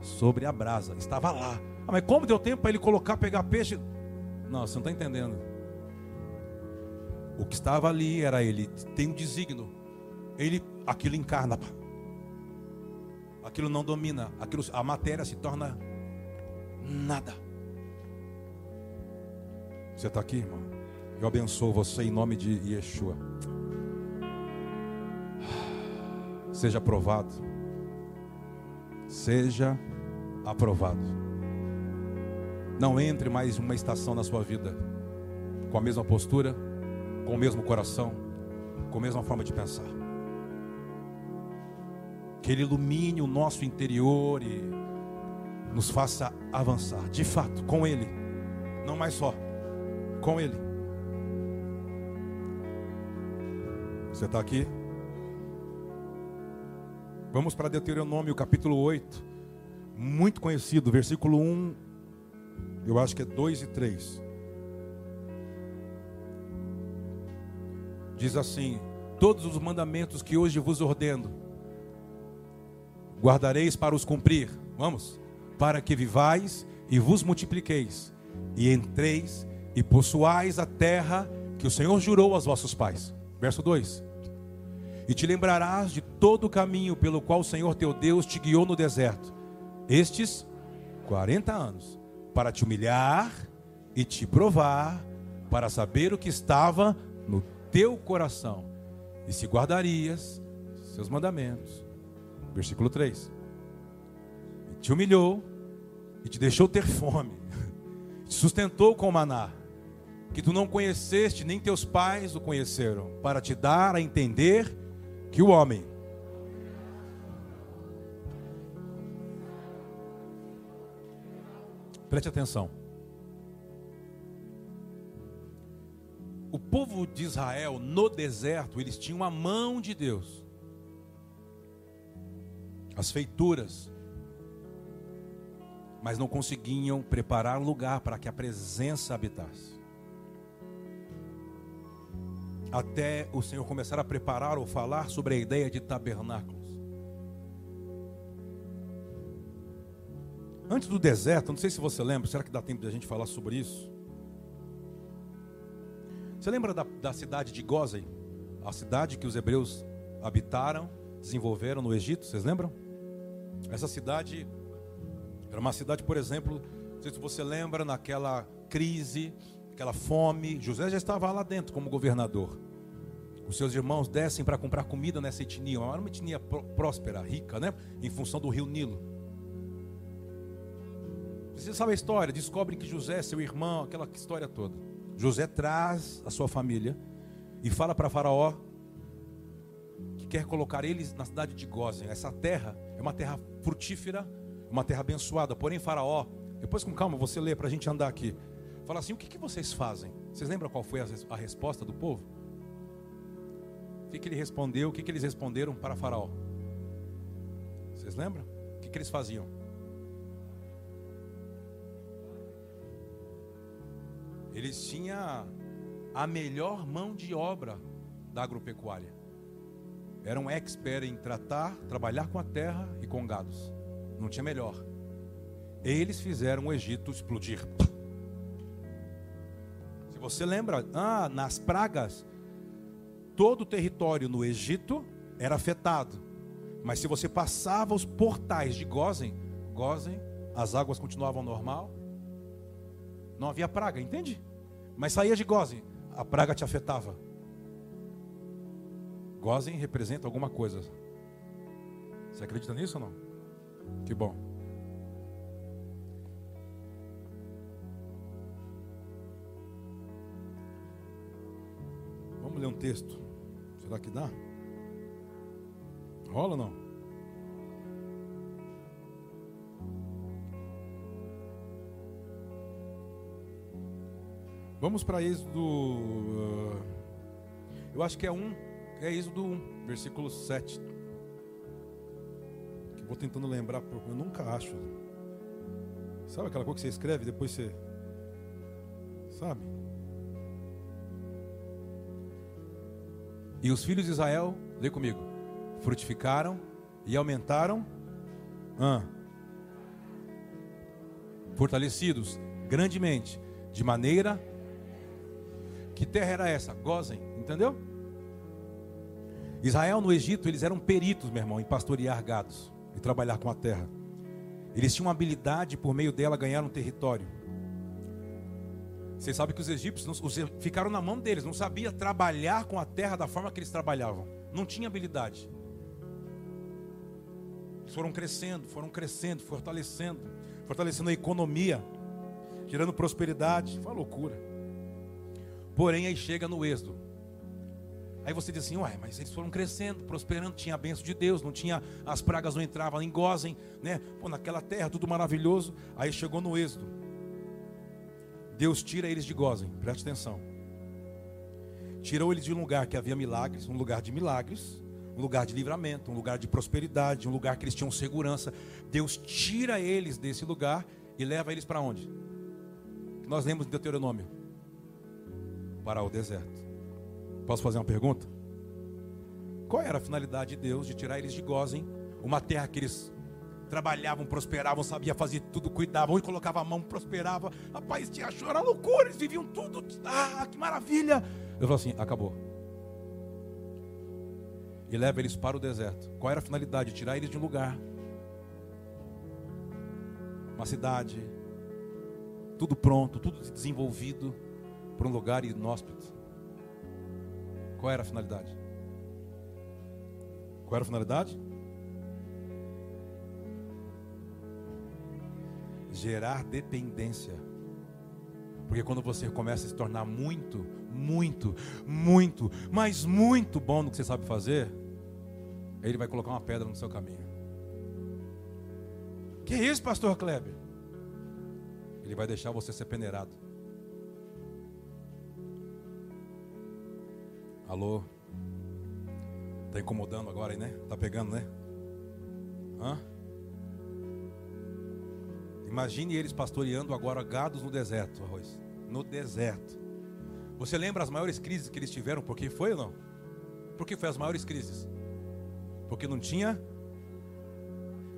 sobre a brasa. Estava lá. Ah, mas como deu tempo para ele colocar, pegar peixe? Não, você não está entendendo. O que estava ali era ele, tem um desígnio. Ele, aquilo encarna aquilo não domina, aquilo, a matéria se torna nada. Você está aqui, irmão? Eu abençoo você em nome de Yeshua. Seja aprovado. Seja aprovado. Não entre mais uma estação na sua vida com a mesma postura, com o mesmo coração, com a mesma forma de pensar que Ele ilumine o nosso interior e nos faça avançar, de fato, com Ele, não mais só, com Ele. Você está aqui? Vamos para Deuteronômio capítulo 8, muito conhecido, versículo 1, eu acho que é 2 e 3. Diz assim: Todos os mandamentos que hoje vos ordeno, guardareis para os cumprir. Vamos? Para que vivais e vos multipliqueis, e entreis e possuais a terra que o Senhor jurou aos vossos pais. Verso 2: E te lembrarás de todo o caminho pelo qual o Senhor teu Deus te guiou no deserto, estes 40 anos, para te humilhar e te provar, para saber o que estava no teu coração, e se guardarias seus mandamentos Versículo 3. Te humilhou e te deixou ter fome, *laughs* te sustentou com maná, que tu não conheceste, nem teus pais o conheceram, para te dar a entender que o homem Preste atenção. O povo de Israel no deserto, eles tinham a mão de Deus as feituras, mas não conseguiam preparar lugar para que a presença habitasse. até o Senhor começar a preparar ou falar sobre a ideia de tabernáculos. Antes do deserto, não sei se você lembra, será que dá tempo de a gente falar sobre isso? Você lembra da, da cidade de Gozen? A cidade que os hebreus habitaram, desenvolveram no Egito, vocês lembram? Essa cidade era uma cidade, por exemplo, não sei se você lembra, naquela crise, aquela fome, José já estava lá dentro como governador. Os seus irmãos descem para comprar comida nessa etnia, era uma etnia próspera, rica, né? Em função do rio Nilo. Você sabe a história, descobre que José, seu irmão, aquela história toda. José traz a sua família e fala para Faraó que quer colocar eles na cidade de Gozen. Essa terra é uma terra frutífera, uma terra abençoada. Porém, Faraó, depois com calma você lê para a gente andar aqui. Fala assim: o que, que vocês fazem? Vocês lembram qual foi a, a resposta do povo? O que, que ele respondeu? O que, que eles responderam para Faraó? Vocês lembram? O que, que eles faziam? Eles tinham a melhor mão de obra da agropecuária. Eram expert em tratar, trabalhar com a terra e com gados. Não tinha melhor. Eles fizeram o Egito explodir. Se você lembra, ah, nas pragas, todo o território no Egito era afetado. Mas se você passava os portais de Gozen, Gozen, as águas continuavam normal, não havia praga, entende? Mas saía de Gozen, a praga te afetava. Gozen representa alguma coisa. Você acredita nisso ou não? Que bom. Vamos ler um texto. Será que dá? Rola ou não? Vamos para Êxodo. Uh, eu acho que é um. É Êxodo 1, versículo 7. Vou tentando lembrar, eu nunca acho. Sabe aquela coisa que você escreve depois você. Sabe? E os filhos de Israel, lê comigo, frutificaram e aumentaram, fortalecidos grandemente, de maneira que terra era essa? Gozen, entendeu? Israel no Egito, eles eram peritos, meu irmão, em pastorear gados e trabalhar com a terra. Eles tinham habilidade por meio dela ganhar um território. Vocês sabem que os egípcios os, ficaram na mão deles, não sabia trabalhar com a terra da forma que eles trabalhavam. Não tinha habilidade. Eles foram crescendo, foram crescendo, fortalecendo, fortalecendo a economia, gerando prosperidade. Foi uma loucura. Porém, aí chega no êxodo. Aí você diz assim, uai, mas eles foram crescendo, prosperando, tinha a bênção de Deus, não tinha, as pragas não entravam em Gozem, né? Pô, naquela terra, tudo maravilhoso. Aí chegou no êxodo. Deus tira eles de Gozem, preste atenção. Tirou eles de um lugar que havia milagres, um lugar de milagres, um lugar de livramento, um lugar de prosperidade, um lugar que eles tinham segurança. Deus tira eles desse lugar e leva eles para onde? Nós lemos em Deuteronômio para o deserto. Posso fazer uma pergunta? Qual era a finalidade de Deus de tirar eles de Gozem, uma terra que eles trabalhavam, prosperavam, sabia fazer tudo, cuidavam, e colocava a mão, prosperava. Rapaz, tinha choro, era loucura, eles viviam tudo. Ah, que maravilha! Eu falo assim: acabou. E leva eles para o deserto. Qual era a finalidade? Tirar eles de um lugar, uma cidade, tudo pronto, tudo desenvolvido para um lugar inóspito. Qual era a finalidade? Qual era a finalidade? Gerar dependência. Porque quando você começa a se tornar muito, muito, muito, mas muito bom no que você sabe fazer, ele vai colocar uma pedra no seu caminho. Que isso, pastor Kleber? Ele vai deixar você ser peneirado. Alô? Tá incomodando agora aí, né? Tá pegando, né? Hã? Imagine eles pastoreando agora gados no deserto, arroz. No deserto. Você lembra as maiores crises que eles tiveram? Por que foi ou não? Por que foi as maiores crises? Porque não tinha.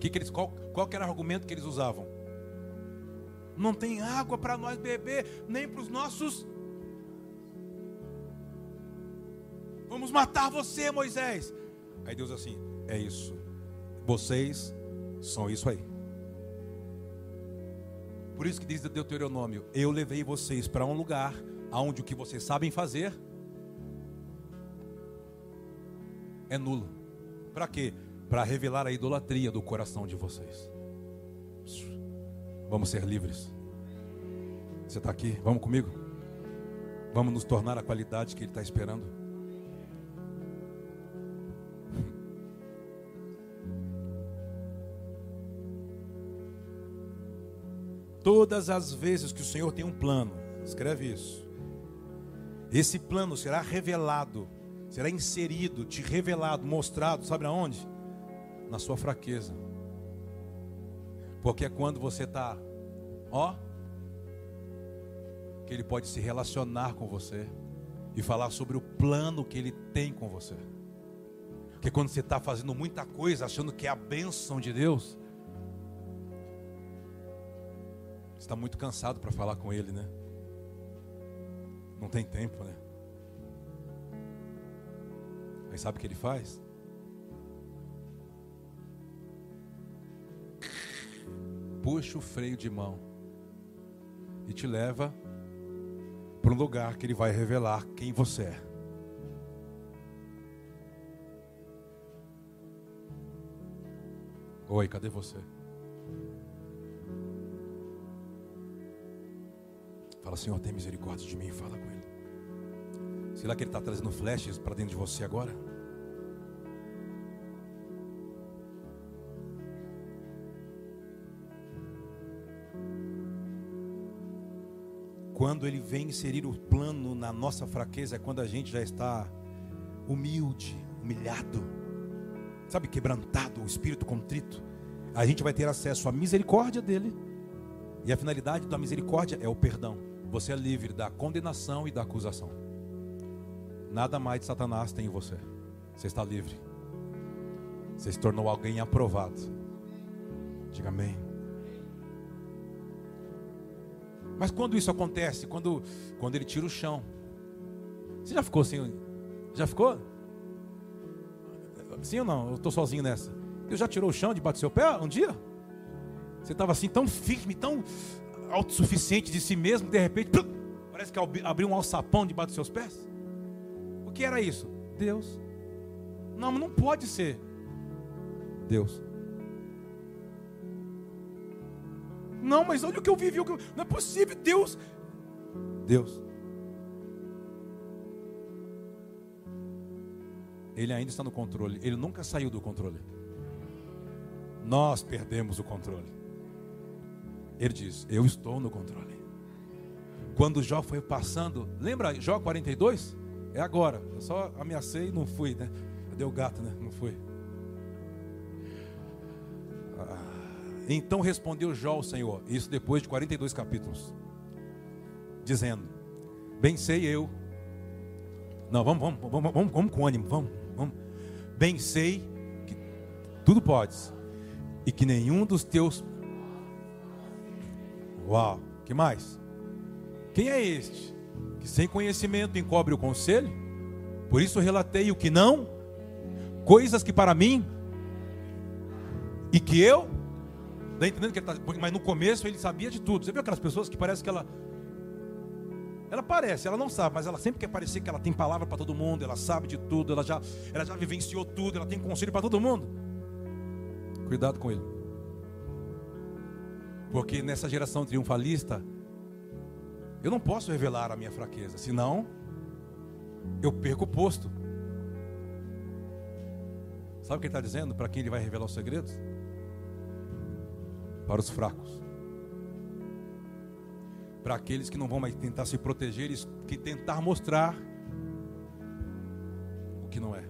Que que eles, qual, qual era o argumento que eles usavam? Não tem água para nós beber, nem para os nossos. Vamos matar você, Moisés. Aí Deus assim: é isso. Vocês são isso aí. Por isso que diz Deuteronômio: Eu levei vocês para um lugar onde o que vocês sabem fazer é nulo. Para quê? Para revelar a idolatria do coração de vocês. Vamos ser livres. Você está aqui? Vamos comigo? Vamos nos tornar a qualidade que Ele está esperando. Todas as vezes que o Senhor tem um plano, escreve isso. Esse plano será revelado, será inserido, te revelado, mostrado, sabe aonde? Na sua fraqueza. Porque é quando você está, ó, que Ele pode se relacionar com você e falar sobre o plano que Ele tem com você. Porque quando você está fazendo muita coisa, achando que é a bênção de Deus, está muito cansado para falar com Ele, né? Não tem tempo, né? Mas sabe o que Ele faz? puxa o freio de mão e te leva para um lugar que ele vai revelar quem você é. Oi, cadê você? Fala, Senhor, tem misericórdia de mim. Fala com Ele. Será que Ele está trazendo flashes para dentro de você agora? Quando Ele vem inserir o plano na nossa fraqueza, é quando a gente já está humilde, humilhado, sabe, quebrantado, o espírito contrito. A gente vai ter acesso à misericórdia dele, e a finalidade da misericórdia é o perdão. Você é livre da condenação e da acusação. Nada mais de Satanás tem em você. Você está livre. Você se tornou alguém aprovado. Diga amém. Mas quando isso acontece, quando, quando ele tira o chão, você já ficou assim? Já ficou? Sim ou não? Eu estou sozinho nessa. Deus já tirou o chão debaixo do seu pé um dia? Você estava assim tão firme, tão autossuficiente de si mesmo, de repente, parece que abriu um alçapão debaixo dos seus pés? O que era isso? Deus. Não, não pode ser. Deus. Não, mas olha o que eu vivi. Não é possível, Deus. Deus. Ele ainda está no controle. Ele nunca saiu do controle. Nós perdemos o controle. Ele diz: Eu estou no controle. Quando Jó foi passando, lembra Jó 42? É agora. Eu só ameacei e não fui, né? Deu gato, né? Não fui. Então respondeu Jó ao Senhor, isso depois de 42 capítulos, dizendo: Bem sei eu. Não, vamos, vamos, vamos, vamos, vamos com ânimo, vamos, vamos. Bem sei que tudo podes, e que nenhum dos teus. Uau, que mais? Quem é este que sem conhecimento encobre o conselho? Por isso relatei o que não, coisas que para mim, e que eu Está entendendo que ele está. Mas no começo ele sabia de tudo. Você viu aquelas pessoas que parece que ela. Ela parece, ela não sabe, mas ela sempre quer parecer que ela tem palavra para todo mundo, ela sabe de tudo, ela já, ela já vivenciou tudo, ela tem conselho para todo mundo. Cuidado com ele. Porque nessa geração triunfalista, eu não posso revelar a minha fraqueza, senão eu perco o posto. Sabe o que ele está dizendo? Para quem ele vai revelar os segredos? para os fracos. Para aqueles que não vão mais tentar se proteger e que tentar mostrar o que não é.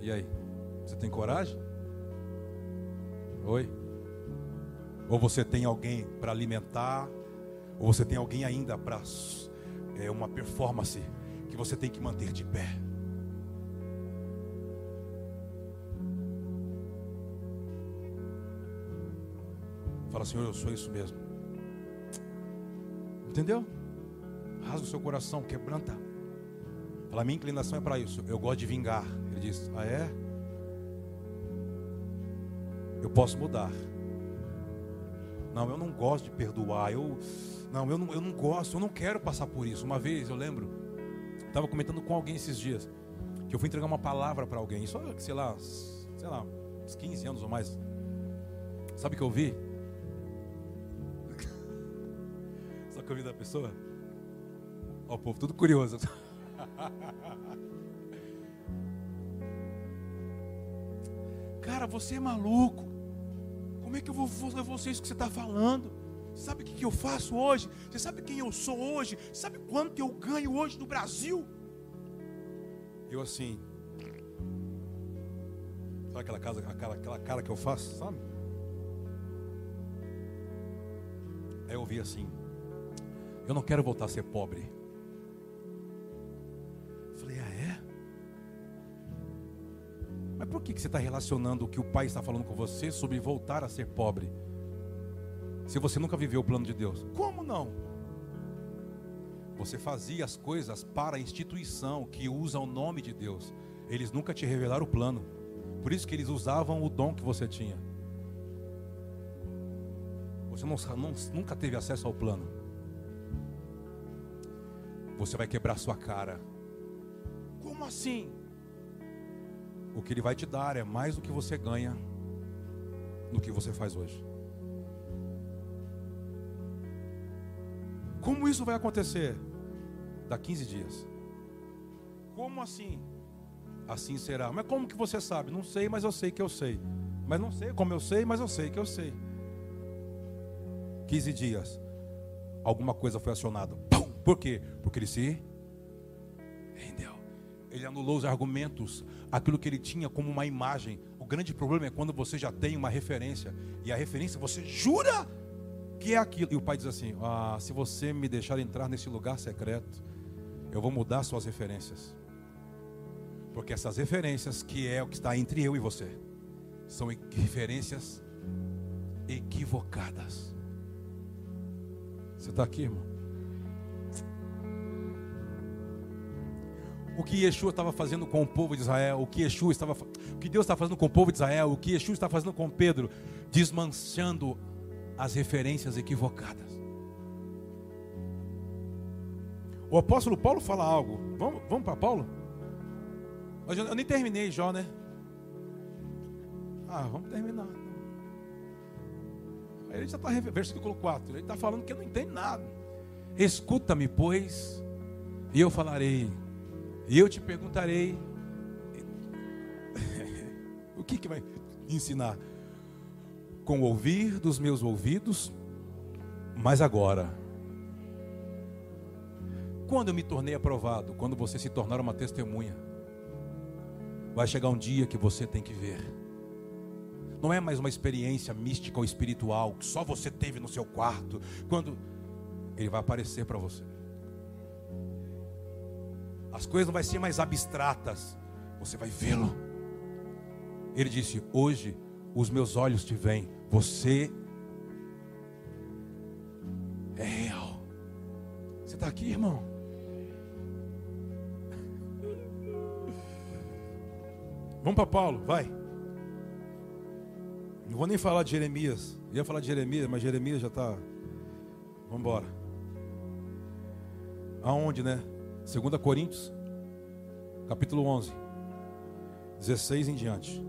E aí? Você tem coragem? Oi? Ou você tem alguém para alimentar? Ou você tem alguém ainda para é uma performance que você tem que manter de pé. Fala, Senhor, eu sou isso mesmo. Entendeu? Rasga o seu coração, quebranta. Fala, minha inclinação é para isso. Eu gosto de vingar. Ele diz, ah é? Eu posso mudar. Não, eu não gosto de perdoar. Eu não, eu não, eu não gosto, eu não quero passar por isso. Uma vez eu lembro, estava comentando com alguém esses dias, que eu fui entregar uma palavra para alguém, só, sei lá, sei lá, uns 15 anos ou mais. Sabe o que eu vi? *laughs* Só que eu vi da pessoa? Ó, o povo tudo curioso. *laughs* Cara, você é maluco. Como é que eu vou, vou ser isso que você está falando? Você sabe o que eu faço hoje? Você sabe quem eu sou hoje? Você sabe quanto eu ganho hoje no Brasil? Eu assim. Sabe aquela, casa, aquela, aquela cara que eu faço? Sabe? Aí eu ouvi assim. Eu não quero voltar a ser pobre. Por que você está relacionando o que o pai está falando com você sobre voltar a ser pobre? Se você nunca viveu o plano de Deus, como não? Você fazia as coisas para a instituição que usa o nome de Deus. Eles nunca te revelaram o plano. Por isso que eles usavam o dom que você tinha. Você não, não, nunca teve acesso ao plano. Você vai quebrar sua cara. Como assim? O que ele vai te dar é mais do que você ganha no que você faz hoje. Como isso vai acontecer? Da 15 dias. Como assim? Assim será. Mas como que você sabe? Não sei, mas eu sei que eu sei. Mas não sei como eu sei, mas eu sei que eu sei. 15 dias. Alguma coisa foi acionada. Pum! Por quê? Porque ele se rendeu. Ele anulou os argumentos, aquilo que ele tinha como uma imagem. O grande problema é quando você já tem uma referência. E a referência você jura que é aquilo? E o pai diz assim: ah, se você me deixar entrar nesse lugar secreto, eu vou mudar suas referências. Porque essas referências, que é o que está entre eu e você, são referências equivocadas. Você está aqui, irmão? O que Yeshua estava fazendo com o povo de Israel, o que Yeshua estava, o que Deus está fazendo com o povo de Israel, o que Yeshua está fazendo com Pedro, desmanchando as referências equivocadas. O apóstolo Paulo fala algo. Vamos, vamos para Paulo? Eu nem terminei já, né? Ah, vamos terminar. Aí ele já está, versículo 4. Ele está falando que eu não entendo nada. Escuta-me, pois, e eu falarei, e eu te perguntarei. *laughs* o que, que vai ensinar? com o ouvir dos meus ouvidos, mas agora. Quando eu me tornei aprovado, quando você se tornar uma testemunha, vai chegar um dia que você tem que ver. Não é mais uma experiência mística ou espiritual que só você teve no seu quarto, quando ele vai aparecer para você. As coisas não vão ser mais abstratas, você vai vê-lo. Ele disse: Hoje os meus olhos te veem. Você é real. Você está aqui, irmão? Vamos para Paulo, vai. Não vou nem falar de Jeremias. Eu ia falar de Jeremias, mas Jeremias já está. Vamos embora. Aonde, né? 2 Coríntios, capítulo 11, 16 em diante.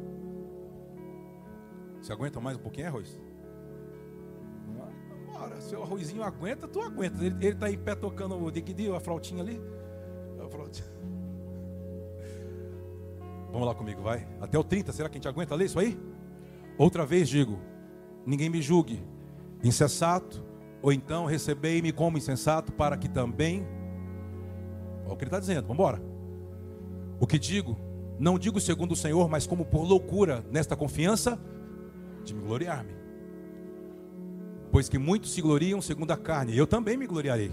Você aguenta mais um pouquinho, arroz? Bora, se o arrozinho aguenta, tu aguenta. Ele está em pé tocando o digdi, a flautinha ali. A flautinha. Vamos lá comigo, vai. Até o 30, será que a gente aguenta ler isso aí? Outra vez digo: ninguém me julgue insensato, ou então recebei-me como insensato, para que também. Olha o que ele está dizendo, vamos embora. O que digo, não digo segundo o Senhor, mas como por loucura, nesta confiança de me gloriar-me. Pois que muitos se gloriam segundo a carne, eu também me gloriarei.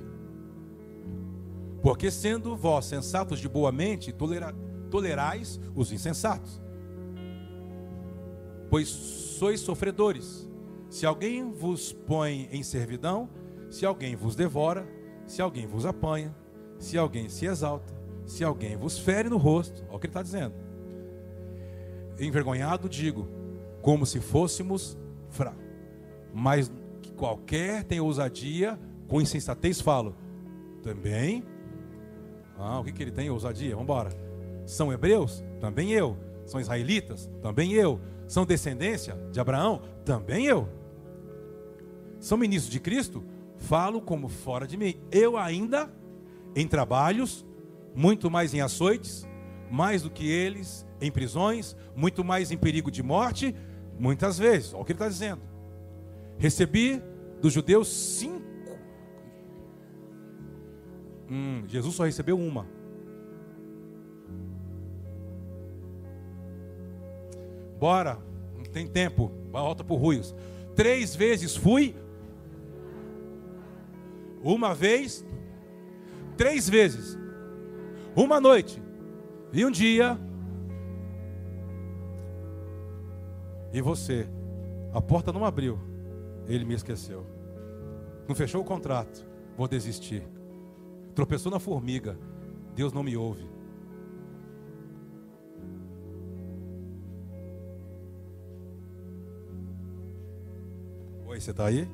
Porque sendo vós sensatos de boa mente, tolera, tolerais os insensatos. Pois sois sofredores. Se alguém vos põe em servidão, se alguém vos devora, se alguém vos apanha, se alguém se exalta, se alguém vos fere no rosto, olha o que ele está dizendo. Envergonhado digo, como se fôssemos fracos. Mas que qualquer tem ousadia, com insensatez falo. Também. Ah, o que, que ele tem? Ousadia? Vamos embora. São hebreus? Também eu. São israelitas? Também eu. São descendência de Abraão? Também eu. São ministros de Cristo? Falo como fora de mim. Eu ainda em trabalhos, muito mais em açoites, mais do que eles em prisões, muito mais em perigo de morte, muitas vezes. Olha o que ele está dizendo. Recebi dos judeus cinco. Hum, Jesus só recebeu uma. Bora, não tem tempo, volta para o Ruios. Três vezes fui. Uma vez. Três vezes. Uma noite. E um dia. E você. A porta não abriu. Ele me esqueceu. Não fechou o contrato. Vou desistir. Tropeçou na formiga. Deus não me ouve. Oi, você está aí?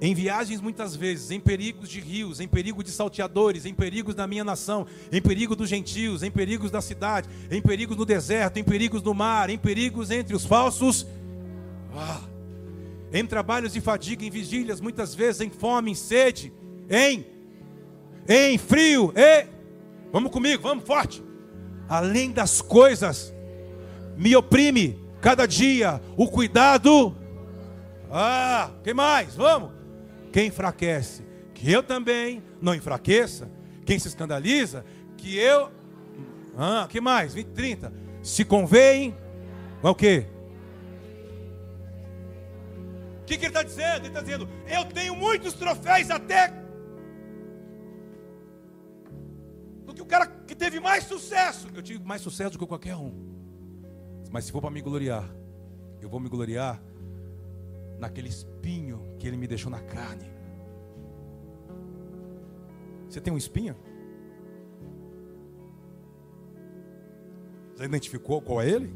Em viagens, muitas vezes, em perigos de rios, em perigo de salteadores, em perigos da minha nação, em perigo dos gentios, em perigos da cidade, em perigos no deserto, em perigos no mar, em perigos entre os falsos. Ah, em trabalhos de fadiga, em vigílias, muitas vezes em fome, em sede, em, em frio, e, vamos comigo, vamos forte. Além das coisas, me oprime cada dia o cuidado. Ah, quem mais? Vamos quem enfraquece, que eu também não enfraqueça. Quem se escandaliza, que eu. Ah, que mais? 20, 30. Se convém. É o quê? O que, que ele está dizendo? Ele está dizendo: Eu tenho muitos troféus até. Do que o cara que teve mais sucesso. Eu tive mais sucesso do que qualquer um. Mas se for para me gloriar, eu vou me gloriar naquele espinho que ele me deixou na carne. Você tem um espinho? Você identificou qual é ele?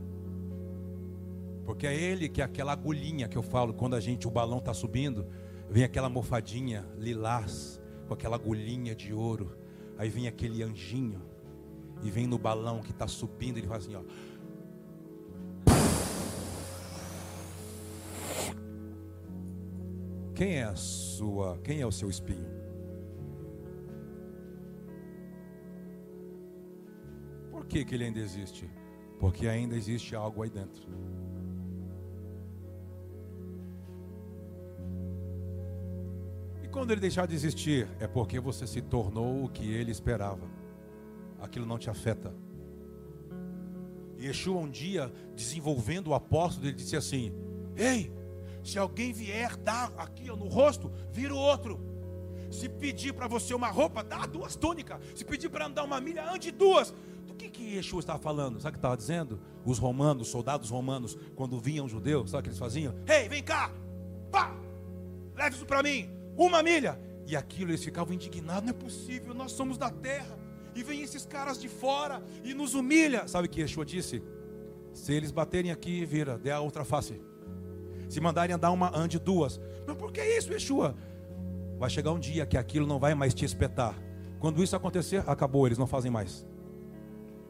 Porque é ele que é aquela agulhinha que eu falo quando a gente o balão está subindo, vem aquela mofadinha lilás com aquela agulhinha de ouro. Aí vem aquele anjinho e vem no balão que está subindo, ele faz assim, ó. Quem é a sua, quem é o seu espinho? Por que, que ele ainda existe? Porque ainda existe algo aí dentro. E quando ele deixar de existir, é porque você se tornou o que ele esperava. Aquilo não te afeta. E Yeshua um dia, desenvolvendo o apóstolo, ele disse assim: Ei, se alguém vier dar aqui no rosto, vira o outro. Se pedir para você uma roupa, dá duas túnicas. Se pedir para andar uma milha, ande duas. Do que que Yeshua estava falando? Sabe o que estava dizendo? Os romanos, soldados romanos, quando vinham judeus, sabe o que eles faziam? Ei, vem cá! Pá! Leve isso para mim! Uma milha! E aquilo eles ficavam indignados, não é possível, nós somos da terra. E vem esses caras de fora e nos humilha. Sabe o que Yeshua disse? Se eles baterem aqui, vira, dê a outra face. Se mandarem andar uma, ande duas. Mas por que isso, Yeshua? Vai chegar um dia que aquilo não vai mais te espetar. Quando isso acontecer, acabou, eles não fazem mais.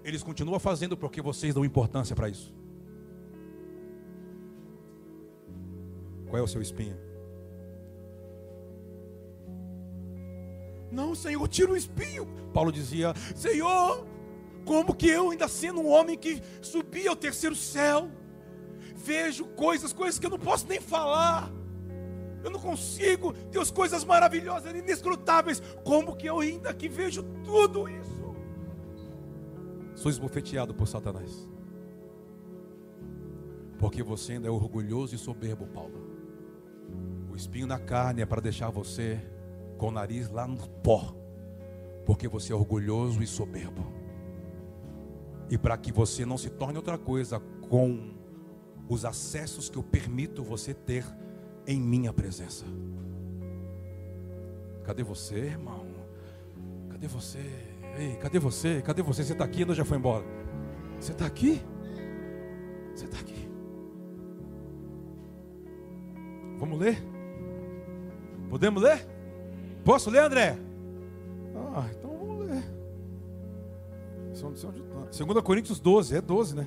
Eles continuam fazendo porque vocês dão importância para isso. Qual é o seu espinho? Não, Senhor, tira o espinho. Paulo dizia: Senhor, como que eu, ainda sendo um homem que subia ao terceiro céu, vejo coisas, coisas que eu não posso nem falar. Eu não consigo, Deus, coisas maravilhosas, inescrutáveis. Como que eu ainda que vejo tudo isso? Sou esbofeteado por Satanás. Porque você ainda é orgulhoso e soberbo, Paulo. O espinho na carne é para deixar você com o nariz lá no pó, porque você é orgulhoso e soberbo. E para que você não se torne outra coisa com os acessos que eu permito você ter em minha presença. Cadê você, irmão? Cadê você? Ei, cadê você? Cadê você? Você está aqui ou já foi embora? Você está aqui? Você está aqui. Vamos ler? Podemos ler? Posso ler, André? Ah, então vamos ler. Segunda Coríntios 12, é 12, né?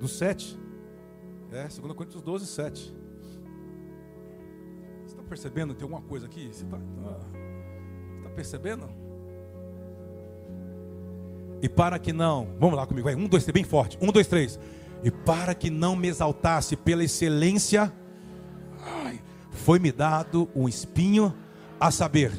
Do 7. É, 2 Coríntios 12, 7. Você está percebendo? Tem alguma coisa aqui? Você está tá percebendo? E para que não, vamos lá comigo, vai, um, dois, três, bem forte. Um, dois, três. E para que não me exaltasse pela excelência, foi-me dado um espinho, a saber,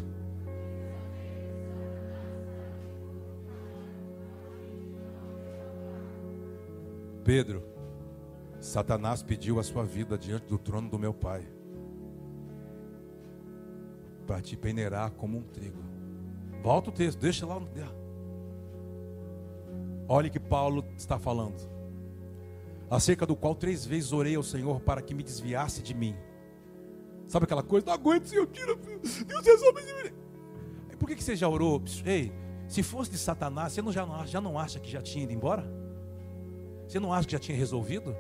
Pedro, Satanás pediu a sua vida diante do trono do meu Pai para te peneirar como um trigo. Volta o texto, deixa lá. Olhe que Paulo está falando, acerca do qual três vezes orei ao Senhor para que me desviasse de mim. Sabe aquela coisa? Não aguento, Senhor, tira, Deus resolve. Por que, que você já orou? Ei, se fosse de Satanás, você não, já, não, já não acha que já tinha ido embora? Você não acha que já tinha resolvido?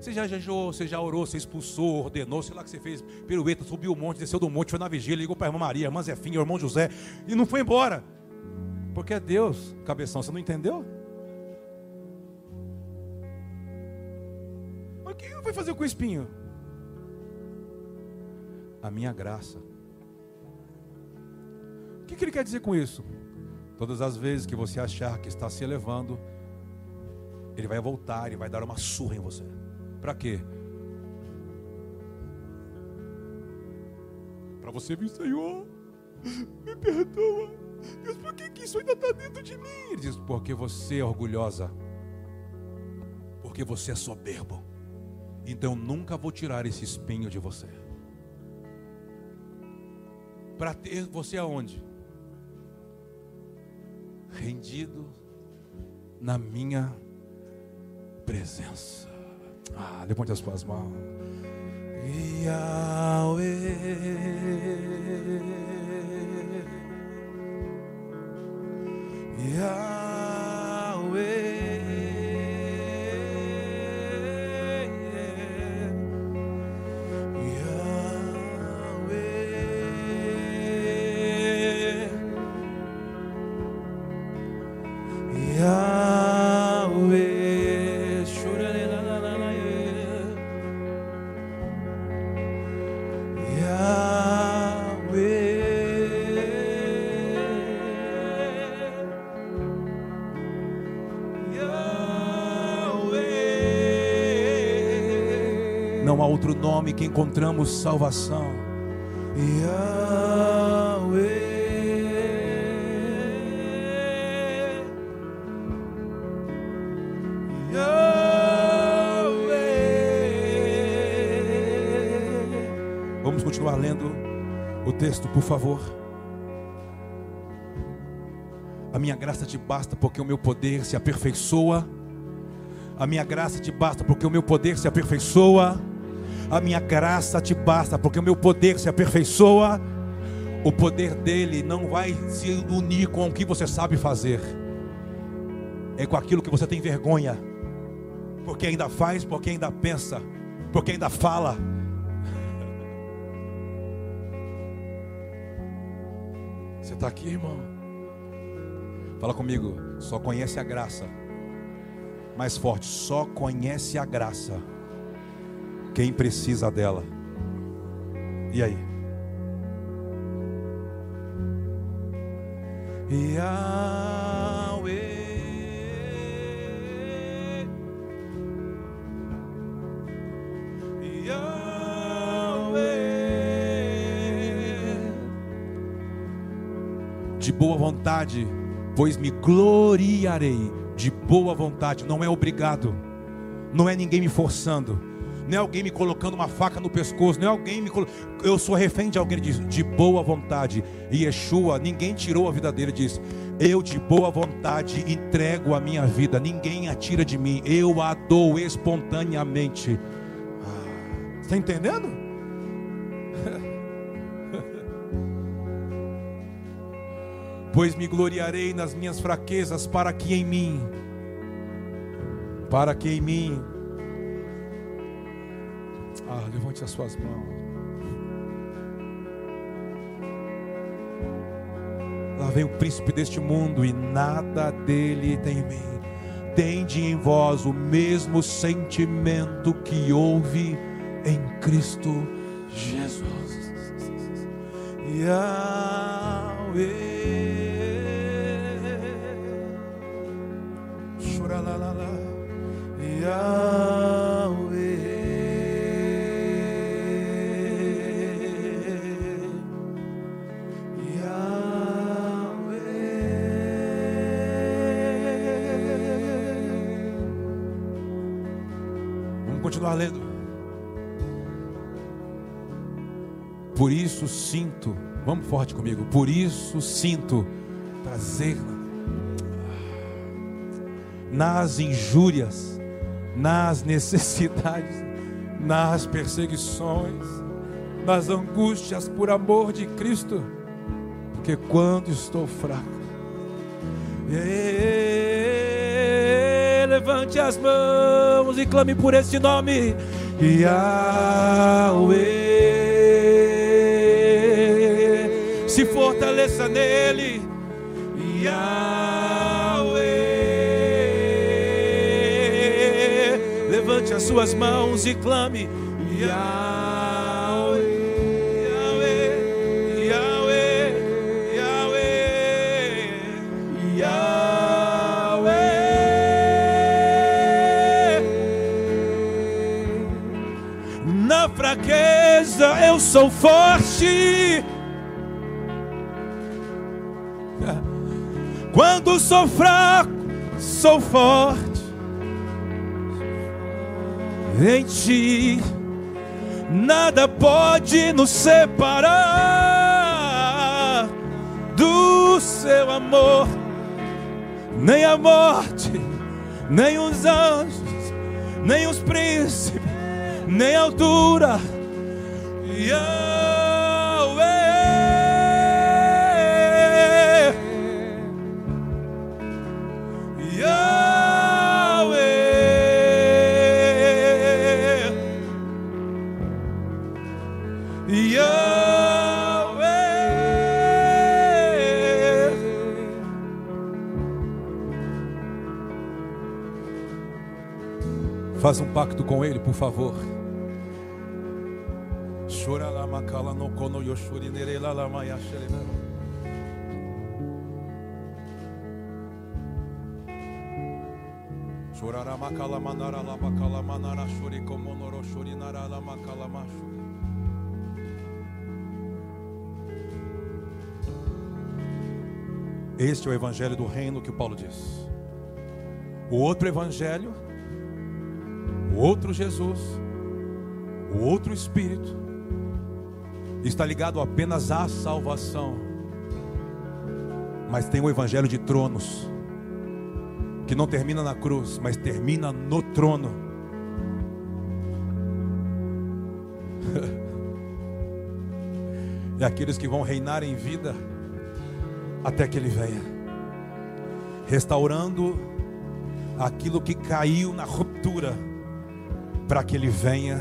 Você já jejuou, você já orou, você expulsou, ordenou, sei lá que você fez, pirueta, subiu o monte, desceu do monte, foi na vigília, ligou para a irmã Maria, irmã Zefinha, irmão José, e não foi embora. Porque é Deus, cabeção, você não entendeu? Mas o que ele vai fazer com o espinho? A minha graça. O que ele quer dizer com isso? Todas as vezes que você achar que está se elevando, ele vai voltar e vai dar uma surra em você. Para quê? Para você vir, Senhor, me perdoa. Deus, por que, que isso ainda está dentro de mim? Ele diz, porque você é orgulhosa. Porque você é soberbo. Então nunca vou tirar esse espinho de você. Para ter você aonde? Rendido na minha presença. Ah, levante as suas mãos. Yahweh. Yahweh. Nome que encontramos salvação. Yahweh. Vamos continuar lendo o texto, por favor. A minha graça te basta porque o meu poder se aperfeiçoa. A minha graça te basta porque o meu poder se aperfeiçoa a minha graça te basta, porque o meu poder se aperfeiçoa. O poder dele não vai se unir com o que você sabe fazer, é com aquilo que você tem vergonha, porque ainda faz, porque ainda pensa, porque ainda fala. Você está aqui, irmão? Fala comigo, só conhece a graça. Mais forte, só conhece a graça quem precisa dela. E aí? Yahweh. De boa vontade, pois me gloriarei de boa vontade, não é obrigado, não é ninguém me forçando não é alguém me colocando uma faca no pescoço, não é alguém me colocando. Eu sou refém de alguém, diz, de boa vontade. E Yeshua, ninguém tirou a vida dele, diz: Eu de boa vontade entrego a minha vida, ninguém a tira de mim, eu a dou espontaneamente. Ah, está entendendo? *laughs* pois me gloriarei nas minhas fraquezas, para que em mim, para que em mim ah, levante as suas mãos. Lá vem o príncipe deste mundo e nada dele tem em mim. Tende em vós o mesmo sentimento que houve em Cristo Jesus. Yahweh. Chora lá, lá, lá. Yahweh. Continuar lendo. Por isso sinto, vamos forte comigo. Por isso sinto prazer nas injúrias, nas necessidades, nas perseguições, nas angústias por amor de Cristo, porque quando estou fraco, levante as mãos e clame por esse nome. Yahweh. Se fortaleça nele. Yahweh. Levante as suas mãos e clame. Yahweh. Eu sou forte. Quando sou fraco, sou forte. Em ti, nada pode nos separar do seu amor, nem a morte, nem os anjos, nem os príncipes nem altura. Faz um pacto com Ele, por favor. No kono yoshuri nere la maya Chorara makala manara la bakala manara shuri komonoro shuri nara la makala mashuri. Este é o evangelho do reino que Paulo diz. O outro evangelho, o outro Jesus, o outro Espírito, está ligado apenas à salvação. Mas tem o evangelho de tronos, que não termina na cruz, mas termina no trono. e *laughs* aqueles que vão reinar em vida até que ele venha, restaurando aquilo que caiu na ruptura, para que ele venha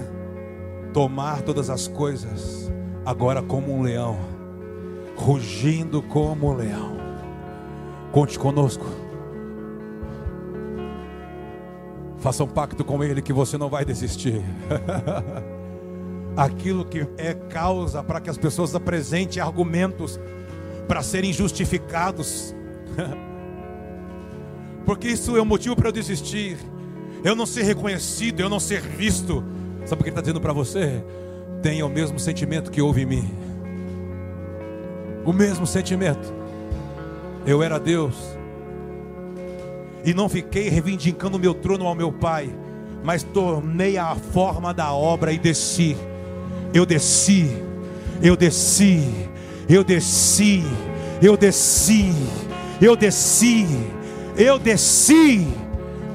tomar todas as coisas agora como um leão, rugindo como um leão. Conte conosco. Faça um pacto com Ele que você não vai desistir. *laughs* Aquilo que é causa para que as pessoas apresentem argumentos para serem justificados. *laughs* Porque isso é um motivo para eu desistir. Eu não ser reconhecido, eu não ser visto. Sabe o que ele está dizendo para você? Tenha o mesmo sentimento que houve em mim. O mesmo sentimento. Eu era Deus. E não fiquei reivindicando o meu trono ao meu Pai, mas tornei a forma da obra e desci. Eu desci, eu desci, eu desci, eu desci, eu desci, eu desci.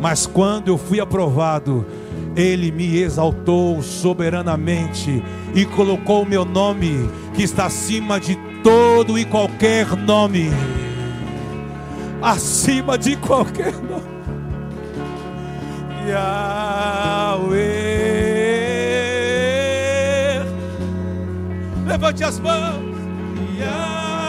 Mas quando eu fui aprovado, Ele me exaltou soberanamente e colocou o meu nome, que está acima de todo e qualquer nome. Acima de qualquer nome. Yahweh. Levante as mãos. Yahweh.